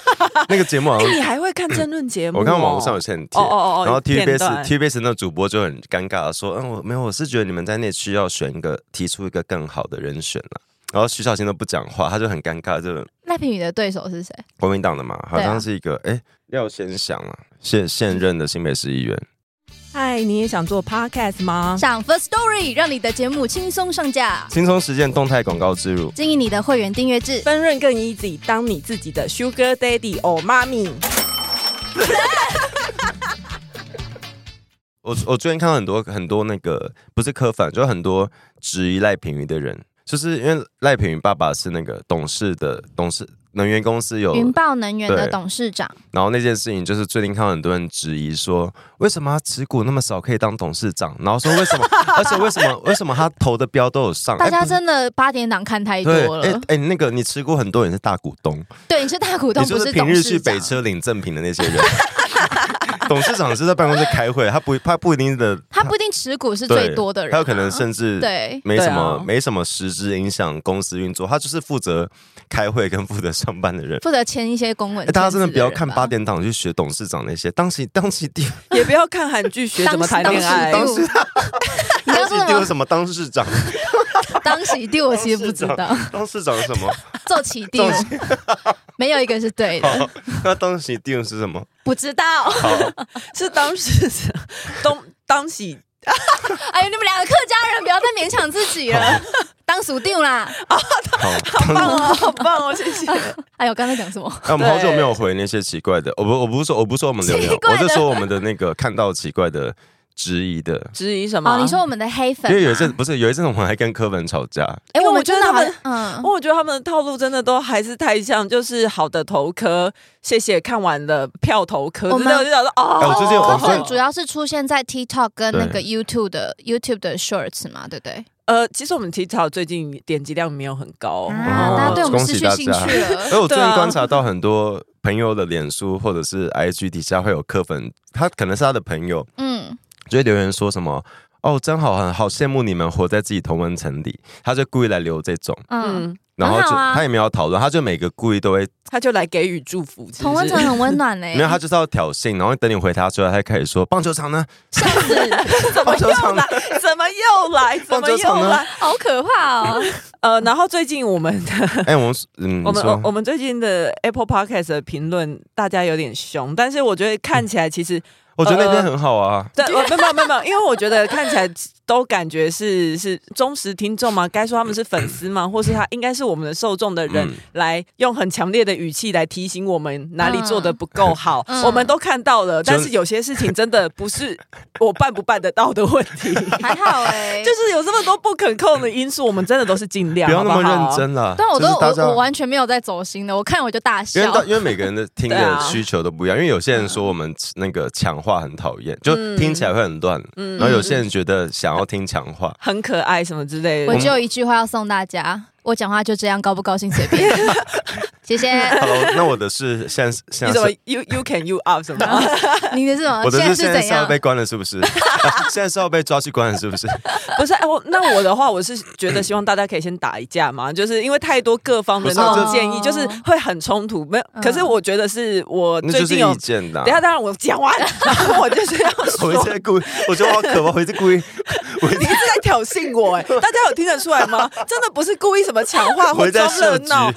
那个节目好像，你还会看争论节目？<clears throat> 我看网络上有些人贴，然后 TVBS TVBS 那主播就很尴尬的说，嗯，我没有，我是觉得你们在那区要选一个，提出一个更好的人选了。然后徐小新都不讲话，他就很尴尬。就赖品宇的对手是谁？国民党的嘛，好像是一个哎，廖先祥啊，现现任的新北市议员。嗨，你也想做 podcast 吗？上 First Story 让你的节目轻松上架，轻松实现动态广告植入，经营你的会员订阅制，分润更 easy，当你自己的 Sugar Daddy or Mommy。<laughs> 我我最近看到很多很多那个不是科粉，就很多质疑赖品妤的人。就是因为赖品妤爸爸是那个董事的董事能源公司有云豹能源的董事长，然后那件事情就是最近看到很多人质疑说，为什么他持股那么少可以当董事长？然后说为什么？<laughs> 而且为什么？为什么他投的标都有上？大家真的八点档看太多了。哎哎，那个你持股很多人是大股东，对，你是大股东，你就是平日去北车领赠品的那些人。<laughs> 董事长是在办公室开会，他不他不一定的，他不一定持股是最多的人，他有可能甚至对。没什么没什么实质影响公司运作，他就是负责开会跟负责上班的人，<laughs> 负责签一些公文。大家真的不要看八点档去学董事长那些，当起当起第也不要看韩剧学怎么谈恋爱。当时当时丢什么当市长？<laughs> 当起第我其实不知道，当市长是什么？做起定，没有一个是对的。那当起第是什么？不知道，<laughs> 是当时东当喜。<laughs> 哎呦，你们两个客家人不要再勉强自己了，当属定啦。<laughs> 好棒哦，好棒哦，谢谢。<laughs> 哎呦，刚才讲什么？哎我们好久没有回那些奇怪的，我不，我不是说，我不是说我们留言，我是说我们的那个看到奇怪的。质疑的质疑什么？哦，你说我们的黑粉？因为有一阵不是有一阵，我们还跟柯粉吵架。哎，我觉得他们，嗯，我觉得他们的套路真的都还是太像，就是好的投科，谢谢看完了票投科。我们就想说，哦，柯粉主要是出现在 TikTok 跟那个 YouTube 的 YouTube 的 Shorts 嘛，对不对？呃，其实我们 TikTok 最近点击量没有很高，大家对我们失去兴趣了。而我最近观察到很多朋友的脸书或者是 IG 底下会有柯粉，他可能是他的朋友，嗯。就会留言说什么哦，真好，很好羡慕你们活在自己同温层里。他就故意来留这种，嗯，然后就他也没有讨论，他就每个故意都会，他就来给予祝福。同温层很温暖嘞，<laughs> 没有他就是要挑衅，然后等你回他之后，他开始说 <laughs> 棒球场呢？怎么又来？怎么又来？怎么又来？好可怕哦！<laughs> 呃，然后最近我们的，哎，我们嗯，我们我们最近的 Apple Podcast 的评论，大家有点凶，但是我觉得看起来其实。我觉得那边很好啊，对，没有没有没有，因为我觉得看起来都感觉是是忠实听众吗？<clears throat> 该说他们是粉丝吗？<clears throat> 或是他应该是我们的受众的人，来用很强烈的语气来提醒我们哪里做的不够好？嗯、我们都看到了，但是有些事情真的不是我办不办得到的问题。<laughs> 还好哎、欸，<laughs> 就是有这么多不可控的因素，我们真的都是尽量，不要那么认真了。但我都我我完全没有在走心的，我看我就大笑。因为因为每个人的听的需求都不一样，因为有些人说我们那个强化很讨厌，就听起来会很乱，嗯、然后有些人觉得想要听强化。<laughs> 很可爱什么之类的，我就有一句话要送大家。我讲话就这样，高不高兴随便。<laughs> 谢谢。Hello，那我的是现在现在是什么？You you can you up 什么？<laughs> 你的是什么？我的是现在是要被关了是不是？<laughs> <laughs> 现在是要被抓去关了是不是？不是，哎，我那我的话，我是觉得希望大家可以先打一架嘛，<coughs> 就是因为太多各方的那种建议，就是会很冲突。没有，可是我觉得是我最近有意见的。等下，当然我讲完，然后我就是要说，我一直在故意，我觉得好可怕，我一直故意，你一直在挑衅我。哎，大家有听得出来吗？真的不是故意。什么强化或装热闹，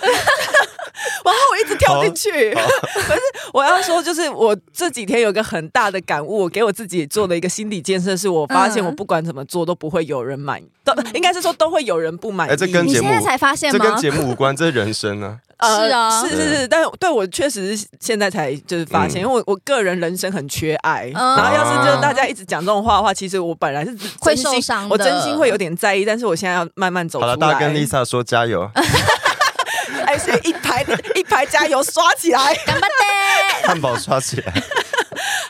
然后我一直跳进去。<laughs> 可是我要说，就是我这几天有个很大的感悟，我给我自己做了一个心理建设，是我发现我不管怎么做都不会有人满意，都应该是说都会有人不满意。这跟节目现在才发现吗？这跟节目无关，这是人生呢。<laughs> 呃、是啊，是是是，但对我确实是现在才就是发现，因为我我个人人生很缺爱，然后要是就大家一直讲这种话的话，其实我本来是会受伤，我真心会有点在意，但是我现在要慢慢走出来。好了，大家跟 Lisa 说。加油！<laughs> 还是一排一排加油刷起来，干巴爹！汉堡刷起来。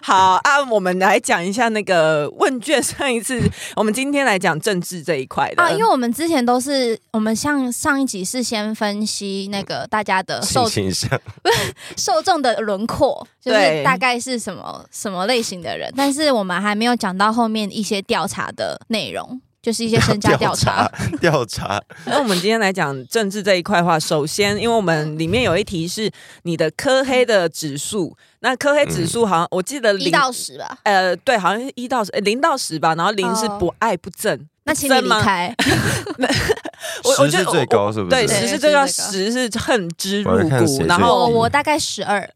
好啊，我们来讲一下那个问卷。上一次，我们今天来讲政治这一块的啊，因为我们之前都是我们像上一集是先分析那个大家的受 <laughs> 形象、<laughs> 受众的轮廓，就是大概是什么什么类型的人，但是我们还没有讲到后面一些调查的内容。就是一些身家调查，调查。<laughs> 那我们今天来讲政治这一块的话，首先，因为我们里面有一题是你的科黑的指数，那科黑指数好像我记得零到十吧，呃，对，好像是一到十，零到十吧，然后零是不爱不正，那请你离开。<laughs> 十是最高是不是？对，十是最高，十是恨之入骨，然后我大概十二。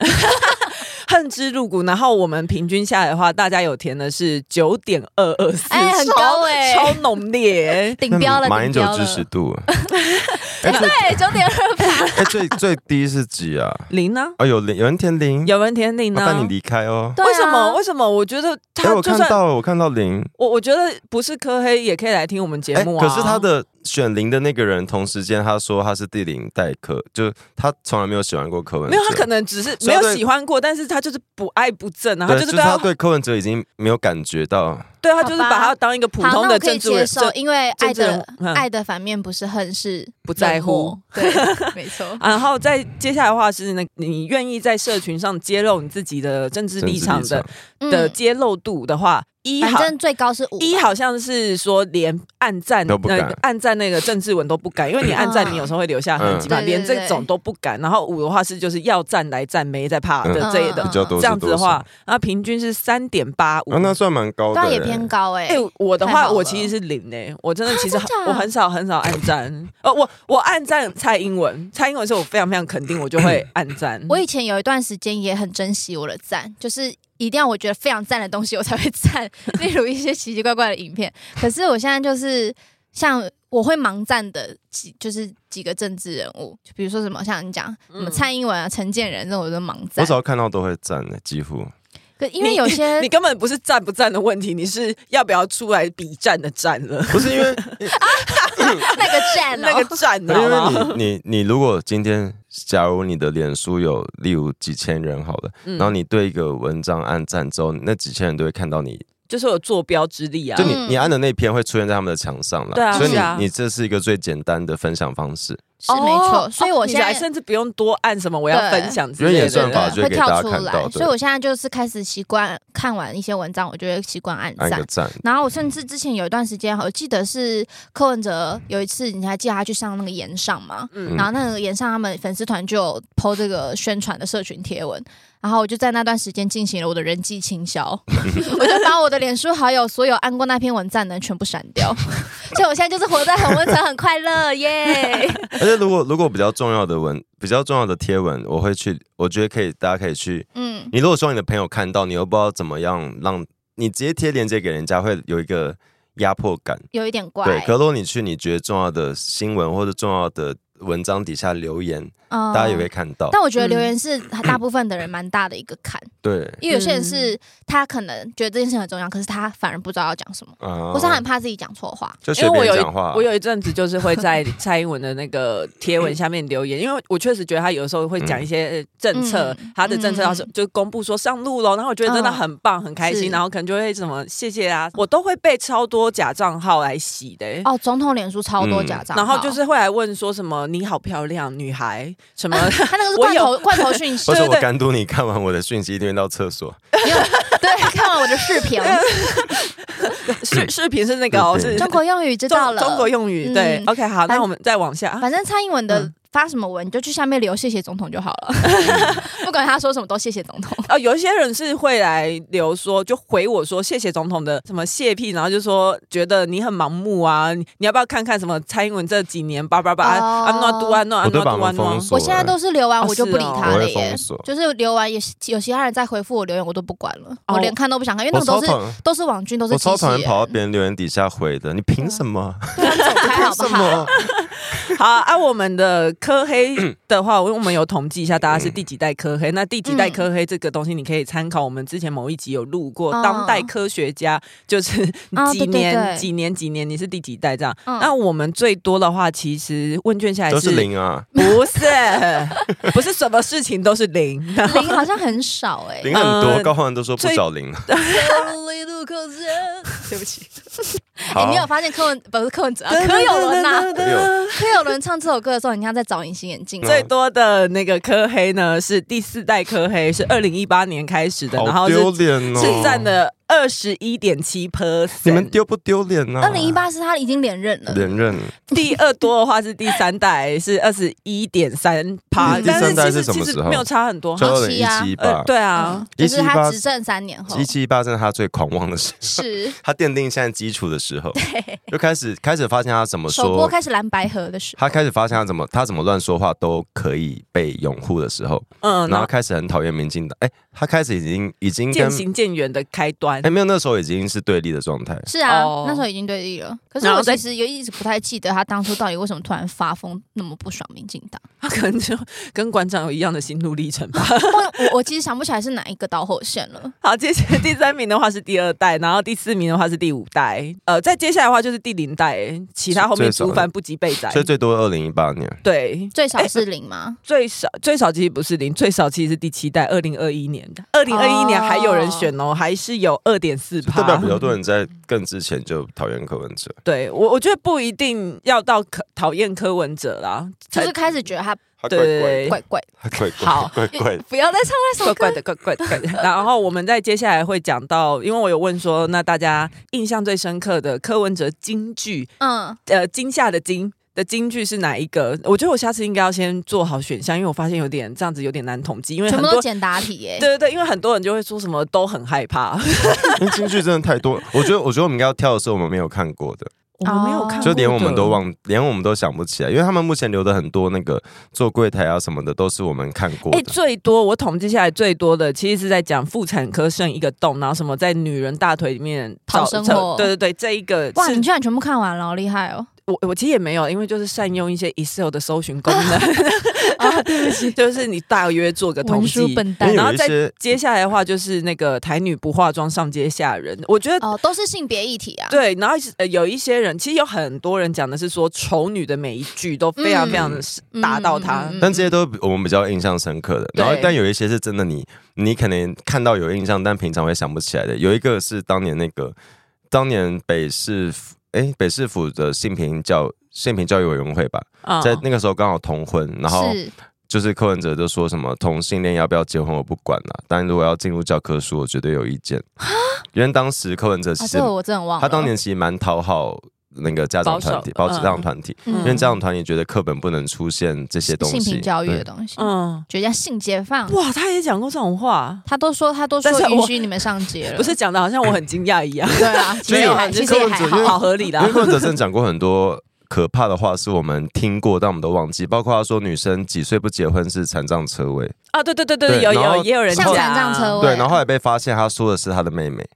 恨之入骨，然后我们平均下来的话，大家有填的是九点二二四，哎，很高哎，超浓烈，顶标了，马英九支持度，<laughs> 对，九点二八，哎，最最低是几啊？零呢？啊，有零，有人填零，有人填零呢，那你离开哦。为什么？为什么？我觉得他，我看到了，我看到零，我我觉得不是科黑也可以来听我们节目啊。可是他的。选零的那个人，同时间他说他是第零代课，就他从来没有喜欢过柯文哲。没有，他可能只是没有喜欢过，但是他就是不爱不正啊，他就是他对柯文哲已经没有感觉到。对，他就是把他当一个普通的政治人，因为爱的爱的反面不是恨，是不在乎。对，没错。<laughs> 然后再接下来的话是那，你愿意在社群上揭露你自己的政治立场的的揭露度的话。一反正最高是五，一好像是说连按赞都不敢，按赞那个政治文都不敢，因为你按赞你有时候会留下痕迹嘛，连这种都不敢。然后五的话是就是要赞来赞，没在怕的这一的，这样子的话，然后平均是三点八五，那算蛮高的，那也偏高哎。哎，我的话我其实是零哎，我真的其实我很少很少按赞，呃，我我按赞蔡英文，蔡英文是我非常非常肯定，我就会 <coughs> 按赞。我以前有一段时间也很珍惜我的赞，就是。一定要我觉得非常赞的东西，我才会赞。<laughs> 例如一些奇奇怪怪的影片。可是我现在就是像我会盲赞的几，就是几个政治人物，就比如说什么像你讲什么蔡英文啊、陈建仁这种，我都盲赞。我只要看到都会赞的，几乎。可因为有些你，你根本不是赞不赞的问题，你是要不要出来比赞的赞了？不是因为那个赞，那个赞，因为你你你如果今天。假如你的脸书有例如几千人好了，嗯、然后你对一个文章按赞之后，那几千人都会看到你，就是有坐标之力啊。就你你按的那篇会出现在他们的墙上了，对啊，所以你、啊、你这是一个最简单的分享方式。是没错，所以我现在甚至不用多按什么，我要分享之类的，演算法就会跳出来。所以我现在就是开始习惯看完一些文章，我就会习惯按赞。然后我甚至之前有一段时间，我记得是柯文哲有一次，你还记得他去上那个演上吗？然后那个演上他们粉丝团就有 po 这个宣传的社群贴文，然后我就在那段时间进行了我的人际清消，<laughs> 我就把我的脸书好友所有按过那篇文赞的全部删掉。<laughs> 所以我现在就是活在很温存、很快乐 <laughs> 耶。而且如果如果比较重要的文、比较重要的贴文，我会去，我觉得可以，大家可以去。嗯，你如果说你的朋友看到，你又不知道怎么样让你直接贴链接给人家，会有一个压迫感，有一点怪。对，可如果你去你觉得重要的新闻或者重要的文章底下留言。大家也会看到，但我觉得留言是 <clears throat> 大部分的人蛮大的一个坎。对，因为有些人是他可能觉得这件事很重要，可是他反而不知道要讲什么，或是他很怕自己讲错话。因为我有一我有一阵子就是会在蔡英文的那个贴文下面留言，<laughs> 因为我确实觉得他有的时候会讲一些政策，他的政策要是就公布说上路了，然后我觉得真的很棒，很开心，然后可能就会什么谢谢啊，我都会被超多假账号来洗的。哦，总统脸书超多假账号，然后就是会来问说什么你好漂亮，女孩什么。<laughs> 他那个是罐头罐头讯 <laughs> 息，不是我监督你看完我的讯息一定到厕所。对，看完我的视频，<laughs> 视视频是那个哦，是中国用语知道了，中国用语对。OK，好，那我们再往下，反正蔡英文的。发什么文你就去下面留谢谢总统就好了，<laughs> 不管他说什么都谢谢总统。<laughs> 哦，有一些人是会来留说，就回我说谢谢总统的什么谢屁，然后就说觉得你很盲目啊，你要不要看看什么蔡英文这几年叭叭叭安诺杜安诺安诺杜安诺？我现在都是留完我就不理他了耶，就是留完也有其他人在回复我留言我都不管了，我连看都不想看，因为那种都是都是网军，都是我超讨厌跑到别人留言底下回的，你凭什么？<laughs> 走开好不好？好，按我们的科黑 <clears throat> 的话，我们有统计一下，大家是第几代科黑。那第几代科黑这个东西，你可以参考我们之前某一集有录过，当代科学家 <laughs> 就是几年几年几年，你是第几代这样？那我们最多的话，其实问卷下来都是零啊，不是，<laughs> 不是什么事情都是零，零好像很少哎，零很多，高欢都说不找零。<laughs> 对不起，你有发现柯文不是柯文哲，柯有伦呐？柯有伦唱这首歌的时候，你像在找隐形眼镜。最多的那个柯黑呢，是第四代柯黑，是二零一八年开始的，然后是是占的。二十一点七 percent，你们丢不丢脸呢？二零一八是他已经连任了，连任。第二多的话是第三代，是二十一点三趴。第三代是什么时候？没有差很多，二零一七八。对啊，就是他执政三年后，一七一八正是他最狂妄的时候，是。<laughs> 他奠定现在基础的时候，就开始开始发现他怎么说，首播开始蓝白合的时候，他开始发现他怎么他怎么乱说话都可以被拥护的时候，嗯，然后开始很讨厌民进党，哎，他开始已经已经渐行渐远的开端，哎，没有，那时候已经。是对立的状态，是啊，那时候已经对立了。可是我其实也一直不太记得他当初到底为什么突然发疯那么不爽民进党。<laughs> 他可能就跟馆长有一样的心路历程吧。<laughs> 我我其实想不起来是哪一个导火线了。好，接下来第三名的话是第二代，然后第四名的话是第五代，呃，再接下来的话就是第零代，其他后面族繁不及被宰。所以最多二零一八年，对，最少是零吗？最少最少其实不是零，最少其实是第七代，二零二一年的。二零二一年还有人选哦，还是有二点四趴，代表比较多人在。更之前就讨厌柯文哲，<laughs> 对我我觉得不一定要到可讨厌柯文哲啦，就是开始觉得他对怪怪，怪怪，好怪怪，不要再唱那首怪怪的怪怪的。<laughs> 然后我们在接下来会讲到，因为我有问说，那大家印象最深刻的柯文哲京剧，嗯，呃，惊吓的惊。的京剧是哪一个？我觉得我下次应该要先做好选项，因为我发现有点这样子有点难统计，因为很多简答题耶。对对对，因为很多人就会说什么都很害怕，<laughs> 因为金句真的太多。我觉得，我觉得我们应该要挑的是我们没有看过的，我们没有看过，就连我们都忘，连我们都想不起来，因为他们目前留的很多那个做柜台啊什么的，都是我们看过的。哎，最多我统计下来最多的，其实是在讲妇产科剩一个洞，然后什么在女人大腿里面讨生活。对对对，这一个哇，你居然全部看完了，好厉害哦！我我其实也没有，因为就是善用一些 Excel 的搜寻功能。<laughs> 啊，对不起，<laughs> 就是你大约做个统计，然后再接下来的话就是那个台女不化妆上街吓人，我觉得哦都是性别议题啊，对，然后有一些人其实有很多人讲的是说丑女的每一句都非常非常的打到他，嗯嗯嗯、但这些都我们比较印象深刻的，然后但有一些是真的你你可能看到有印象，但平常会想不起来的，有一个是当年那个当年北市。哎，北市府的性平教性平教育委员会吧，在那个时候刚好同婚，然后就是柯文哲就说什么同性恋要不要结婚我不管了，但如果要进入教科书，我绝对有意见。因为当时柯文哲其实我真的忘了，他当年其实蛮讨好那个家长团体，保持家长团体，因为家长团体觉得课本不能出现这些东西，性平教育的东西，嗯，觉得叫性解放。哇，他也讲过这种话，他都说他都说允许你们上街了，不是讲的好像我很惊讶一样。对啊，<laughs> 没有，其实也还好，好合理的。因为柯文哲真讲过很多可怕的话是我们听过，但我们都忘记。包括他说女生几岁不结婚是残障车位啊，对对对对，有有也有人像残障车位，对，然后后来被发现他说的是他的妹妹，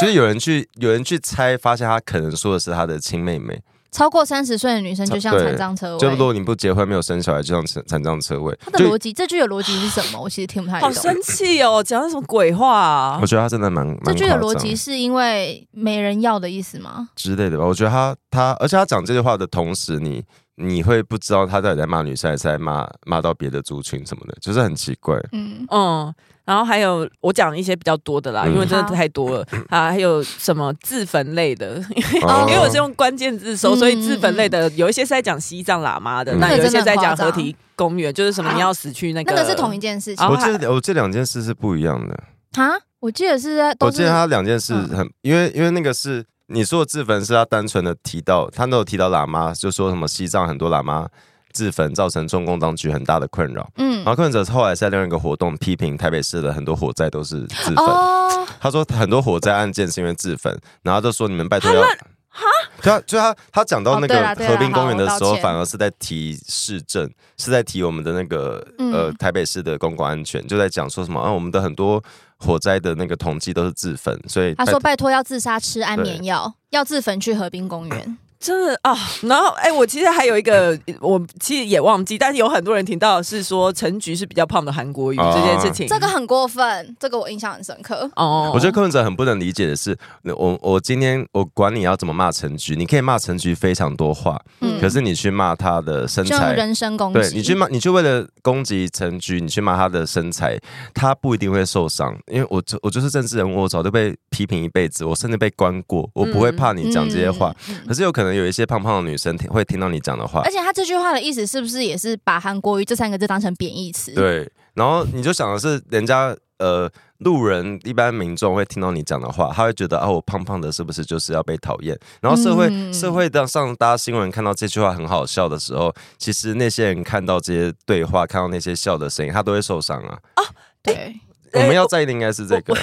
就是有人去有人去猜，发现他可能说的是他的亲妹妹。超过三十岁的女生就像残障车位，差不多你不结婚没有生小孩就像残残障车位。他的逻辑，这句的逻辑是什么？我其实听不太懂。好生气哦，讲的什么鬼话啊？我觉得他真的蛮……这句的逻辑是因为没人要的意思吗？之类的吧。我觉得他他，而且他讲这句话的同时，你你会不知道他到底在骂女生还是在骂骂到别的族群什么的，就是很奇怪。嗯嗯。然后还有我讲一些比较多的啦，因为真的太多了 <clears throat> 啊！还有什么自焚类的，因 <laughs> 为因为我是用关键字搜，所以自焚类的有一些是在讲西藏喇嘛的，那有一些在讲河堤公园，就是什么你要死去那个，那个是同一件事情。我记得我这两件事是不一样的啊！我记得是在，我记得他两件事很，因为因为那个是你说的自焚是他单纯的提到，他都有提到喇嘛，就说什么西藏很多喇嘛。自焚造成中共当局很大的困扰。嗯，然后柯文哲后来在另外一个活动批评台北市的很多火灾都是自焚。哦，他说很多火灾案件是因为自焚，然后就说你们拜托要哈，他就他他讲到那个河滨公园的时候，反而是在提市政，是在提我们的那个呃台北市的公共安全，就在讲说什么啊，我们的很多火灾的那个统计都是自焚，所以他说拜托要自杀吃安眠药，要自焚去河滨公园。真的啊，然后哎、欸，我其实还有一个，我其实也忘记，但是有很多人听到是说陈菊是比较胖的韩国瑜这件事情，这个很过分，这个我印象很深刻。哦，我觉得柯文哲很不能理解的是，我我今天我管你要怎么骂陈菊，你可以骂陈菊非常多话，嗯，可是你去骂他的身材，人身攻击，对你去骂，你去为了攻击陈菊，你去骂他的身材，他不一定会受伤，因为我就我就是政治人物，我早就被批评一辈子，我甚至被关过，我不会怕你讲这些话，嗯嗯嗯、可是有可能。有一些胖胖的女生听会听到你讲的话，而且他这句话的意思是不是也是把韩国瑜这三个字当成贬义词？对，然后你就想的是，人家呃路人一般民众会听到你讲的话，他会觉得啊，我胖胖的，是不是就是要被讨厌？然后社会、嗯、社会的上大家新闻看到这句话很好笑的时候，其实那些人看到这些对话，看到那些笑的声音，他都会受伤啊。哦，对，我们要在意的应该是这个。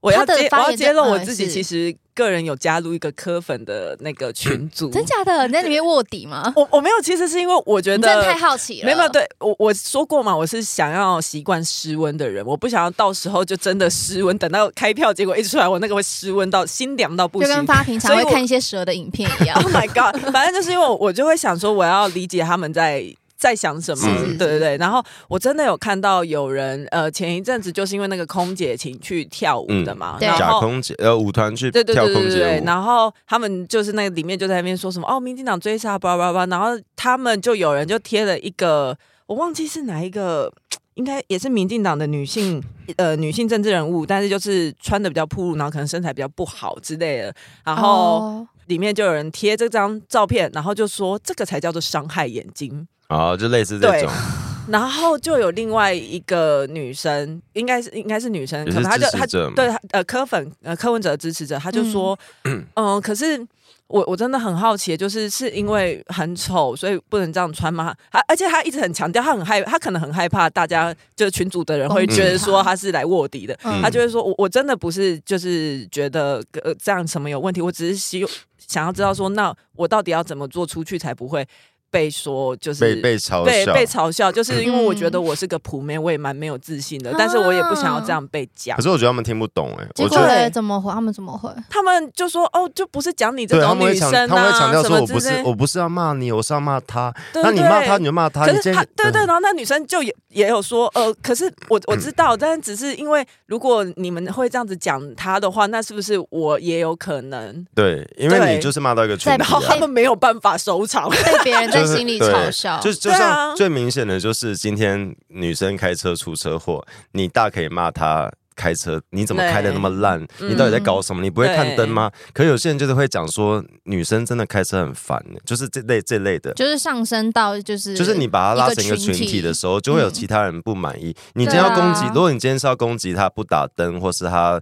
我要揭，我要揭露我自己。其实个人有加入一个科粉的那个群组，真假的？<laughs> 你在里面卧底吗？我我没有，其实是因为我觉得真的太好奇了。没有，对我我说过嘛，我是想要习惯失温的人，我不想要到时候就真的失温，等到开票结果一出来，我那个会失温到心凉到不行，就跟发平常会看一些蛇的影片一样。<laughs> Oh my god！反正就是因为我就会想说，我要理解他们在。在想什么？对对对，然后我真的有看到有人，呃，前一阵子就是因为那个空姐请去跳舞的嘛，嗯、假空姐呃舞团去跳空姐舞，对对对对。对，然后他们就是那个里面就在那边说什么哦，民进党追杀，叭叭叭，然后他们就有人就贴了一个，我忘记是哪一个，应该也是民进党的女性呃女性政治人物，但是就是穿的比较暴露，然后可能身材比较不好之类的，然后里面就有人贴这张照片，然后就说这个才叫做伤害眼睛。哦，就类似这种，<laughs> 然后就有另外一个女生，应该是应该是女生，可能她就她对呃柯粉呃柯文哲的支持者，她就说，<clears throat> 嗯、呃，可是我我真的很好奇，就是是因为很丑，所以不能这样穿吗？她而且她一直很强调，她很害，她可能很害怕大家就群组的人会觉得说她是来卧底的，嗯、他就会说我我真的不是就是觉得呃这样什么有问题，我只是希想要知道说，那我到底要怎么做出去才不会。被说就是被被嘲笑，被被嘲笑，就是因为我觉得我是个普妹，我也蛮没有自信的，但是我也不想要这样被讲。可是我觉得他们听不懂哎，结果嘞怎么回？他们怎么回？他们就说哦，就不是讲你这种女生啊，他们会强调说我不是我不是要骂你，我是要骂他。那你骂他你就骂他，可是他对对，然后那女生就也也有说呃，可是我我知道，但是只是因为如果你们会这样子讲他的话，那是不是我也有可能？对，因为你就是骂到一个群体，然后他们没有办法收场，被别人。<laughs> 在心里嘲笑，就就像最明显的就是今天女生开车出车祸，你大可以骂她。开车你怎么开的那么烂？你到底在搞什么？你不会看灯吗？可有些人就是会讲说，女生真的开车很烦，就是这类这类的，就是上升到就是就是你把它拉成一个群体的时候，就会有其他人不满意。你今天要攻击，如果你今天是要攻击他不打灯，或是他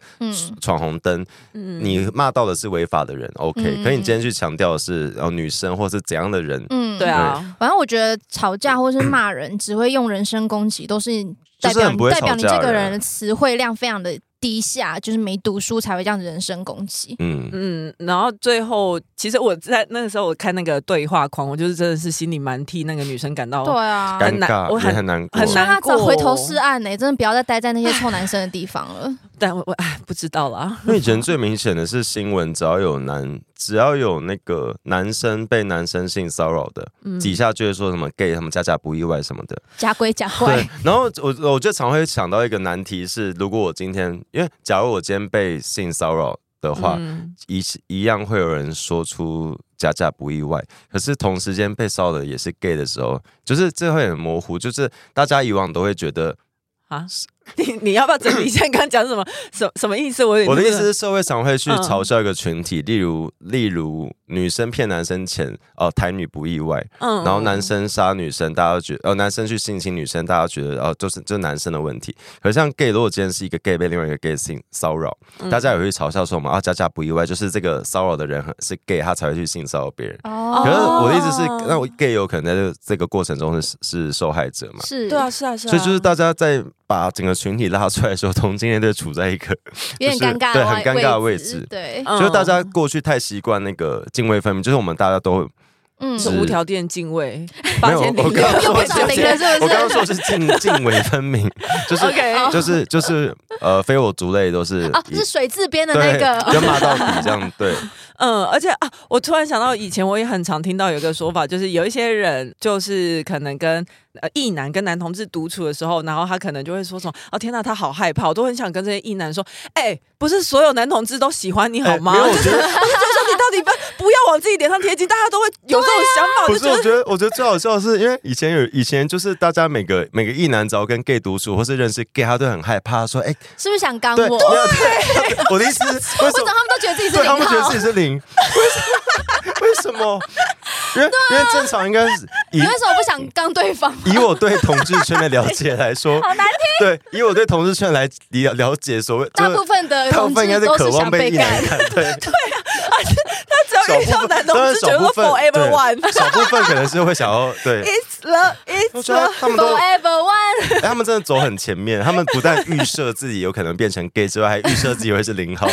闯红灯，你骂到的是违法的人，OK。可你今天去强调的是哦女生或是怎样的人，嗯，对啊。反正我觉得吵架或是骂人，只会用人身攻击，都是。代表代表你这个人词汇量非常的低下，就是没读书才会这样子人身攻击。嗯嗯，然后最后，其实我在那个时候我看那个对话框，我就是真的是心里蛮替那个女生感到对啊，很难，我很很难过，很难过。回头是岸呢，真的不要再待在那些臭男生的地方了。<laughs> 但我我哎不知道啦。<laughs> 因为以前最明显的是新闻，只要有男，只要有那个男生被男生性骚扰的，嗯、底下就会说什么 gay，他们家家不意外什么的。家规家规。对。然后我我就常会想到一个难题是，如果我今天，因为假如我今天被性骚扰的话，嗯、一一样会有人说出家家不意外。可是同时间被骚扰的也是 gay 的时候，就是这会很模糊，就是大家以往都会觉得啊。<laughs> 你你要不要整理一下？刚刚讲什么？<coughs> 什什么意思？我我的意思是，社会常会去嘲笑一个群体，例如例如女生骗男生钱，哦，台女不意外。嗯，然后男生杀女生，大家都觉得，哦，男生去性侵女生，大家觉得，哦，就是就是男生的问题。可是像 gay，如果今天是一个 gay 被另外一个 gay 性骚扰，大家也会嘲笑说嘛，啊，家家不意外，就是这个骚扰的人是 gay，他才会去性骚扰别人。哦，可是我的意思是，那我 gay 有可能在这这个过程中是是受害者嘛？是，对啊，是啊，是啊。所以就是大家在把整个群体拉出来。的时候同性恋就处在一个 <laughs> 有点尴尬，对，很尴尬的位置，对，就是大家过去太习惯那个泾渭分明，就是我们大家都。嗯，是无条件敬畏，没有，我刚刚说的是，我刚刚说的是泾泾渭分明，<laughs> 就是就是就是呃，非我族类都是啊，是水字边的那个，<laughs> 跟骂到底这样，对，<laughs> 嗯，而且啊，我突然想到，以前我也很常听到有一个说法，就是有一些人就是可能跟呃异男跟男同志独处的时候，然后他可能就会说什么，哦天哪，他好害怕，我都很想跟这些异男说，哎，不是所有男同志都喜欢你好吗？没有，我觉得。到底不不要往自己脸上贴金，大家都会有这种想法。啊、不是，我觉得我觉得最好笑的是，因为以前有以前就是大家每个每个异男只要跟 gay 独处或是认识 gay，他都很害怕说，哎、欸，是不是想刚我？对，对 <laughs> 我的意思是，为什么他们都觉得自己是零？他们觉得自己是零？为什么？因为、啊、因为正常应该是以，你为什么不想刚对方？以我对同志圈的了解来说，<laughs> 好难听。对，以我对同志圈来了了解，所谓大部分的大部分应该是渴望被异男看，对。<laughs> 对啊。他只要遇到男同志，觉得 forever one。少部分可能是会想要对。It's love, <laughs> it's love, 他们都 forever one。哎，他们真的走很前面，他们不但预设自己有可能变成 gay 之外，还预设自己会是零号。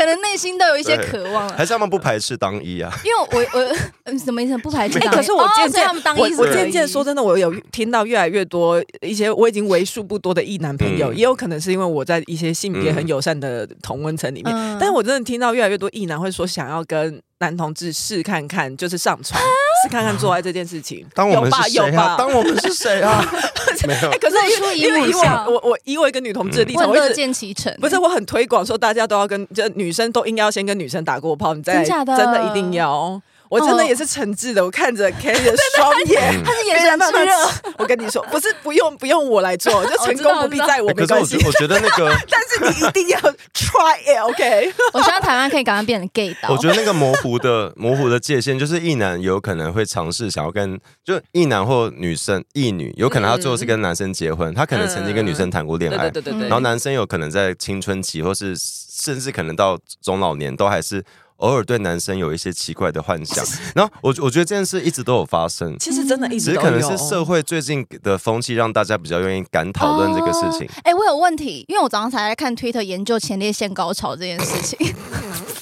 可能内心都有一些渴望，还是他们不排斥当医啊？因为我我什么意思？不排斥？<laughs> 哎，可是我渐渐我我渐渐说真的，我有听到越来越多一些我已经为数不多的异男朋友，也有可能是因为我在一些性别很友善的同温层里面，但是我真的听到越来越多异男会说想要跟男同志试看看，就是上床 <laughs> 试看看做爱这件事情。当我们是谁啊？当我们是谁啊？<laughs> 没有。可是因为因为我我以我一个女同志的立场，我乐见其成。不是，我很推广说大家都要跟就女生都应该要先跟女生打过炮，你再真的一定要。我真的也是诚挚的，我看着 Kelly <laughs> 的双眼，他是眼神炽热。<laughs> 我跟你说，不是不用不用我来做，<laughs> 就成功不必在我，没关系。我觉得那个，但是你一定要 try it，OK？我希望台湾可以赶快变成 gay 岛。我觉得那个模糊的模糊的界限，就是异男有可能会尝试想要跟，就异男或女生异女，有可能他最后是跟男生结婚，他可能曾经跟女生谈过恋爱，对对对。然后男生有可能在青春期，或是甚至可能到中老年，都还是。偶尔对男生有一些奇怪的幻想，<laughs> 然后我我觉得这件事一直都有发生。其实真的一直都有，只是可能是社会最近的风气让大家比较愿意敢讨论这个事情。哎、哦欸，我有问题，因为我早上才在看 Twitter 研究前列腺高潮这件事情。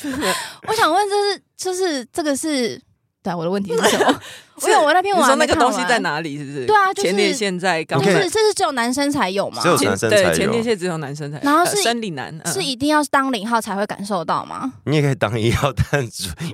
<laughs> 我想问，就是就是这个是。对，我的问题是什么？<laughs> <laughs> 因为我那篇文章那个东西在哪里？是不是？对啊，就是前列腺在，不是，这是只有男生才有吗？只有男生才有。对，前列腺只有男生才有。然后是生理男，是一定要当零号才会感受到吗？你也可以当一号，但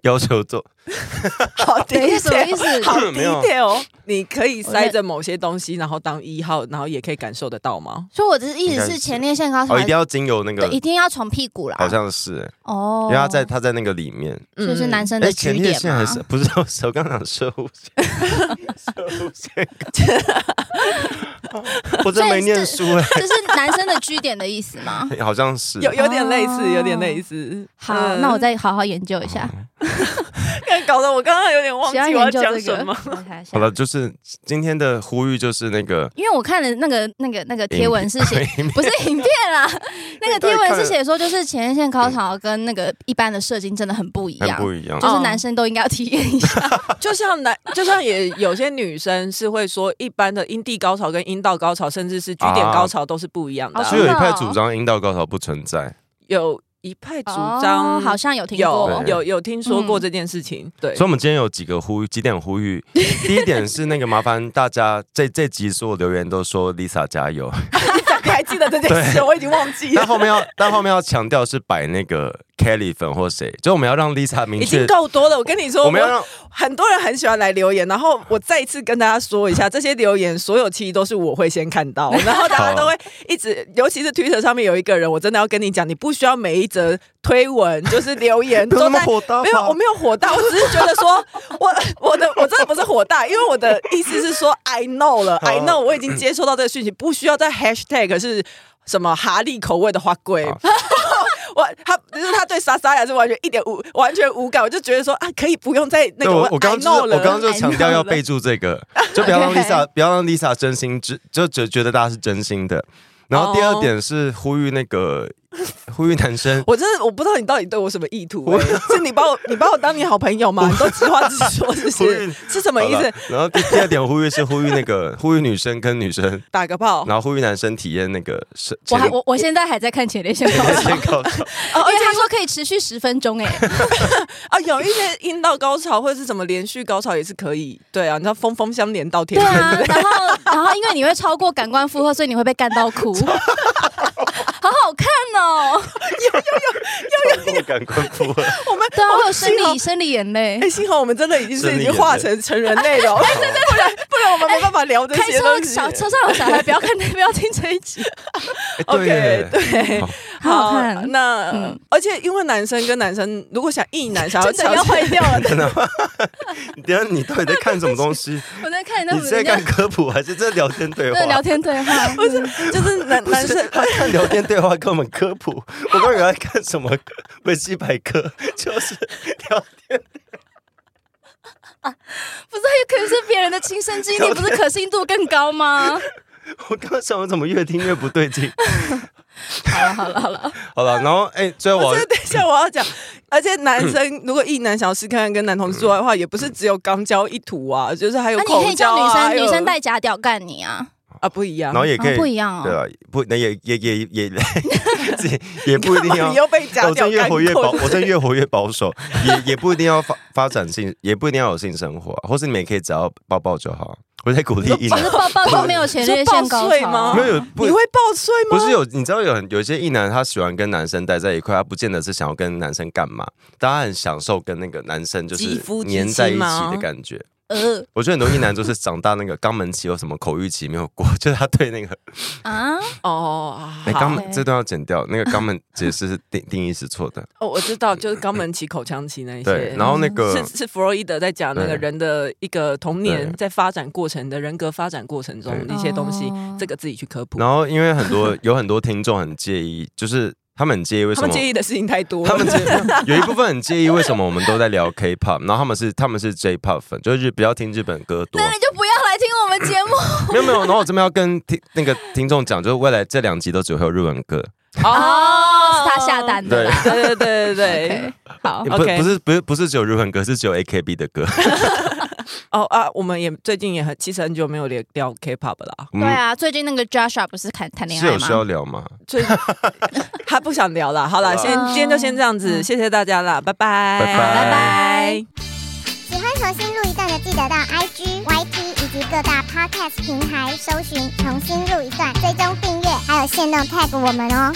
要求做。<laughs> 好，什么意思？好，<laughs> detail。你可以塞着某些东西，然后当一号，然后也可以感受得到吗？所以我的意思是，前列腺高潮一定要经由那个，一定要从屁股啦。好像是哦，因为他在他在那个里面，就是男生的前列腺还是不是？我刚刚讲摄护腺，摄护腺，<laughs> 我真没念书哎，这是男生的居点的意思吗？<laughs> 好像是，有有点类似，有点类似。好，那我再好好研究一下。<laughs> 搞得我刚刚有点忘记我要讲什么。好了，就是今天的呼吁就是那个，因为我看了那个那个那个贴文是写不是影片啊，<laughs> 那个贴文是写说就是前列腺高潮跟那个一般的射精真的很不一样，不一样，就是男生都应该要体验一下。<laughs> 就像男，就像也有些女生是会说，一般的阴蒂高潮跟阴道高潮，甚至是 G 点高潮都是不一样的。所以有一派主张阴道高潮不存在，有。一派主张，好像有听过，有有有听说过这件事情。对，所以，我们今天有几个呼吁，几点呼吁。<laughs> 第一点是那个麻烦大家，这这集所有留言都说 Lisa 加油。<laughs> 你还记得这件事？我已经忘记了。但后面要，但后面要强调是摆那个 Kelly 粉或谁，就我们要让 Lisa 明确。已经够多了，我跟你说，我们要让很多人很喜欢来留言，然后我再一次跟大家说一下，<laughs> 这些留言所有其实都是我会先看到，<laughs> 然后大家都会一直，尤其是 Twitter 上面有一个人，我真的要跟你讲，你不需要每一则推文就是留言 <laughs> 都在火大，没有，我没有火大，我只是觉得说我我的我真的不是火大，因为我的意思是说 I know 了，I know 我已经接收到这个讯息，不需要再 Hashtag。可是什么哈利口味的花贵？啊、我他就是他对莎莎雅是完全一点无完全无感，我就觉得说啊，可以不用再那个。我我刚刚我刚刚就强调要备注这个，<laughs> 就不要让 Lisa 不要让 Lisa 真心只，就觉觉得大家是真心的。然后第二点是呼吁那个。<laughs> 呼吁男生，我真的我不知道你到底对我什么意图、欸？<laughs> 是你把我你把我当你好朋友吗？你都直话直说，是是 <laughs> 是什么意思？然后第第二点呼吁是呼吁那个呼吁女生跟女生打个炮，然后呼吁男生体验那个是。我我我现在还在看前列腺高潮，而且他说可以持续十分钟哎、欸。啊，有一些阴道高潮或者是什么连续高潮也是可以。对啊，你知道峰峰相连到天边。对啊，然后然后因为你会超过感官负荷，所以你会被干到哭。好好看哦！<laughs> 有有有有有感官负荷，我们对啊，会有生理生理眼泪。哎，幸好我们真的已经是已经化成成人内容，<laughs> 对对对，<laughs> 不然不然我们没办法聊这些东西。开车小车上有小孩，不要看，不要听这一集。OK，对，好好看。那而且因为男生跟男生，如果想异男，想要真的要坏掉了，真的。你等下，你到底在看什么东西？我在看，你是在看科普还是在聊天对话？聊天对话不是，就是男男生他看聊天对话跟我们科普。<laughs> 我刚以为在看什么维基百科，<laughs> 就是聊天。不是，也可能是别人的亲身经历，不是可信度更高吗？<laughs> 我刚刚想，我怎么越听越不对劲？好了，好了，好了，好了。然后，哎、欸，最后我，我等一下我要讲，而且男生 <clears throat> 如果一男想要试看看跟男同事做爱的话，也不是只有肛交一途啊，就是还有口交啊。你可以叫女生女生带假屌干你啊。啊，不一样，然后也可以、哦、不一样哦，对啊，不，那也也也也 <laughs> 也不一定要。<laughs> 你又被我越活越保，我真越活越保守，也也不一定要发发展性，也不一定要有性生活，或是你们也可以只要抱抱就好。我在鼓励一男，可是抱抱都没有前列腺高潮吗？没有，你会抱睡吗？不是有，你知道有有一些异男他喜欢跟男生待在一块，他不见得是想要跟男生干嘛，但他很享受跟那个男生就是黏在一起的感觉。呃，我觉得很多异男就是长大那个肛门期有什么口欲期没有过，<laughs> 就是他对那个啊哦，哎肛门这段要剪掉，那个肛门解释是定定义是错的。哦，我知道，就是肛门期、口腔期那一些。对，然后那个是是弗洛伊德在讲那个人的一个童年在发展过程的人格发展过程中一些东西，这个自己去科普。然后因为很多有很多听众很介意，就是。他们很介意为什么？他们介意的事情太多。他们介 <laughs> 有一部分很介意为什么我们都在聊 K-pop，然后他们是他们是 J-pop 粉，就是比较听日本歌多。那你就不要来听我们节目。没有没有，然后我这边要跟听那个听众讲，就是未来这两集都只会有日文歌。哦，是他下单的。对对对对对，好。不不是不是不是只有日文歌，是只有 AKB 的歌。<laughs> 哦啊，我们也最近也很，其实很久没有聊聊 K-pop 了。对啊，最近那个 Joshua 不是谈谈恋爱吗？是有需要聊吗？最 <laughs> 他不想聊了。好了，先今天就先这样子，谢谢大家了，拜拜拜拜。喜欢重新录一段的，记得到 IG、YT 以及各大 Podcast 平台搜寻“重新录一段”，追踪订阅，还有限定 tag 我们哦。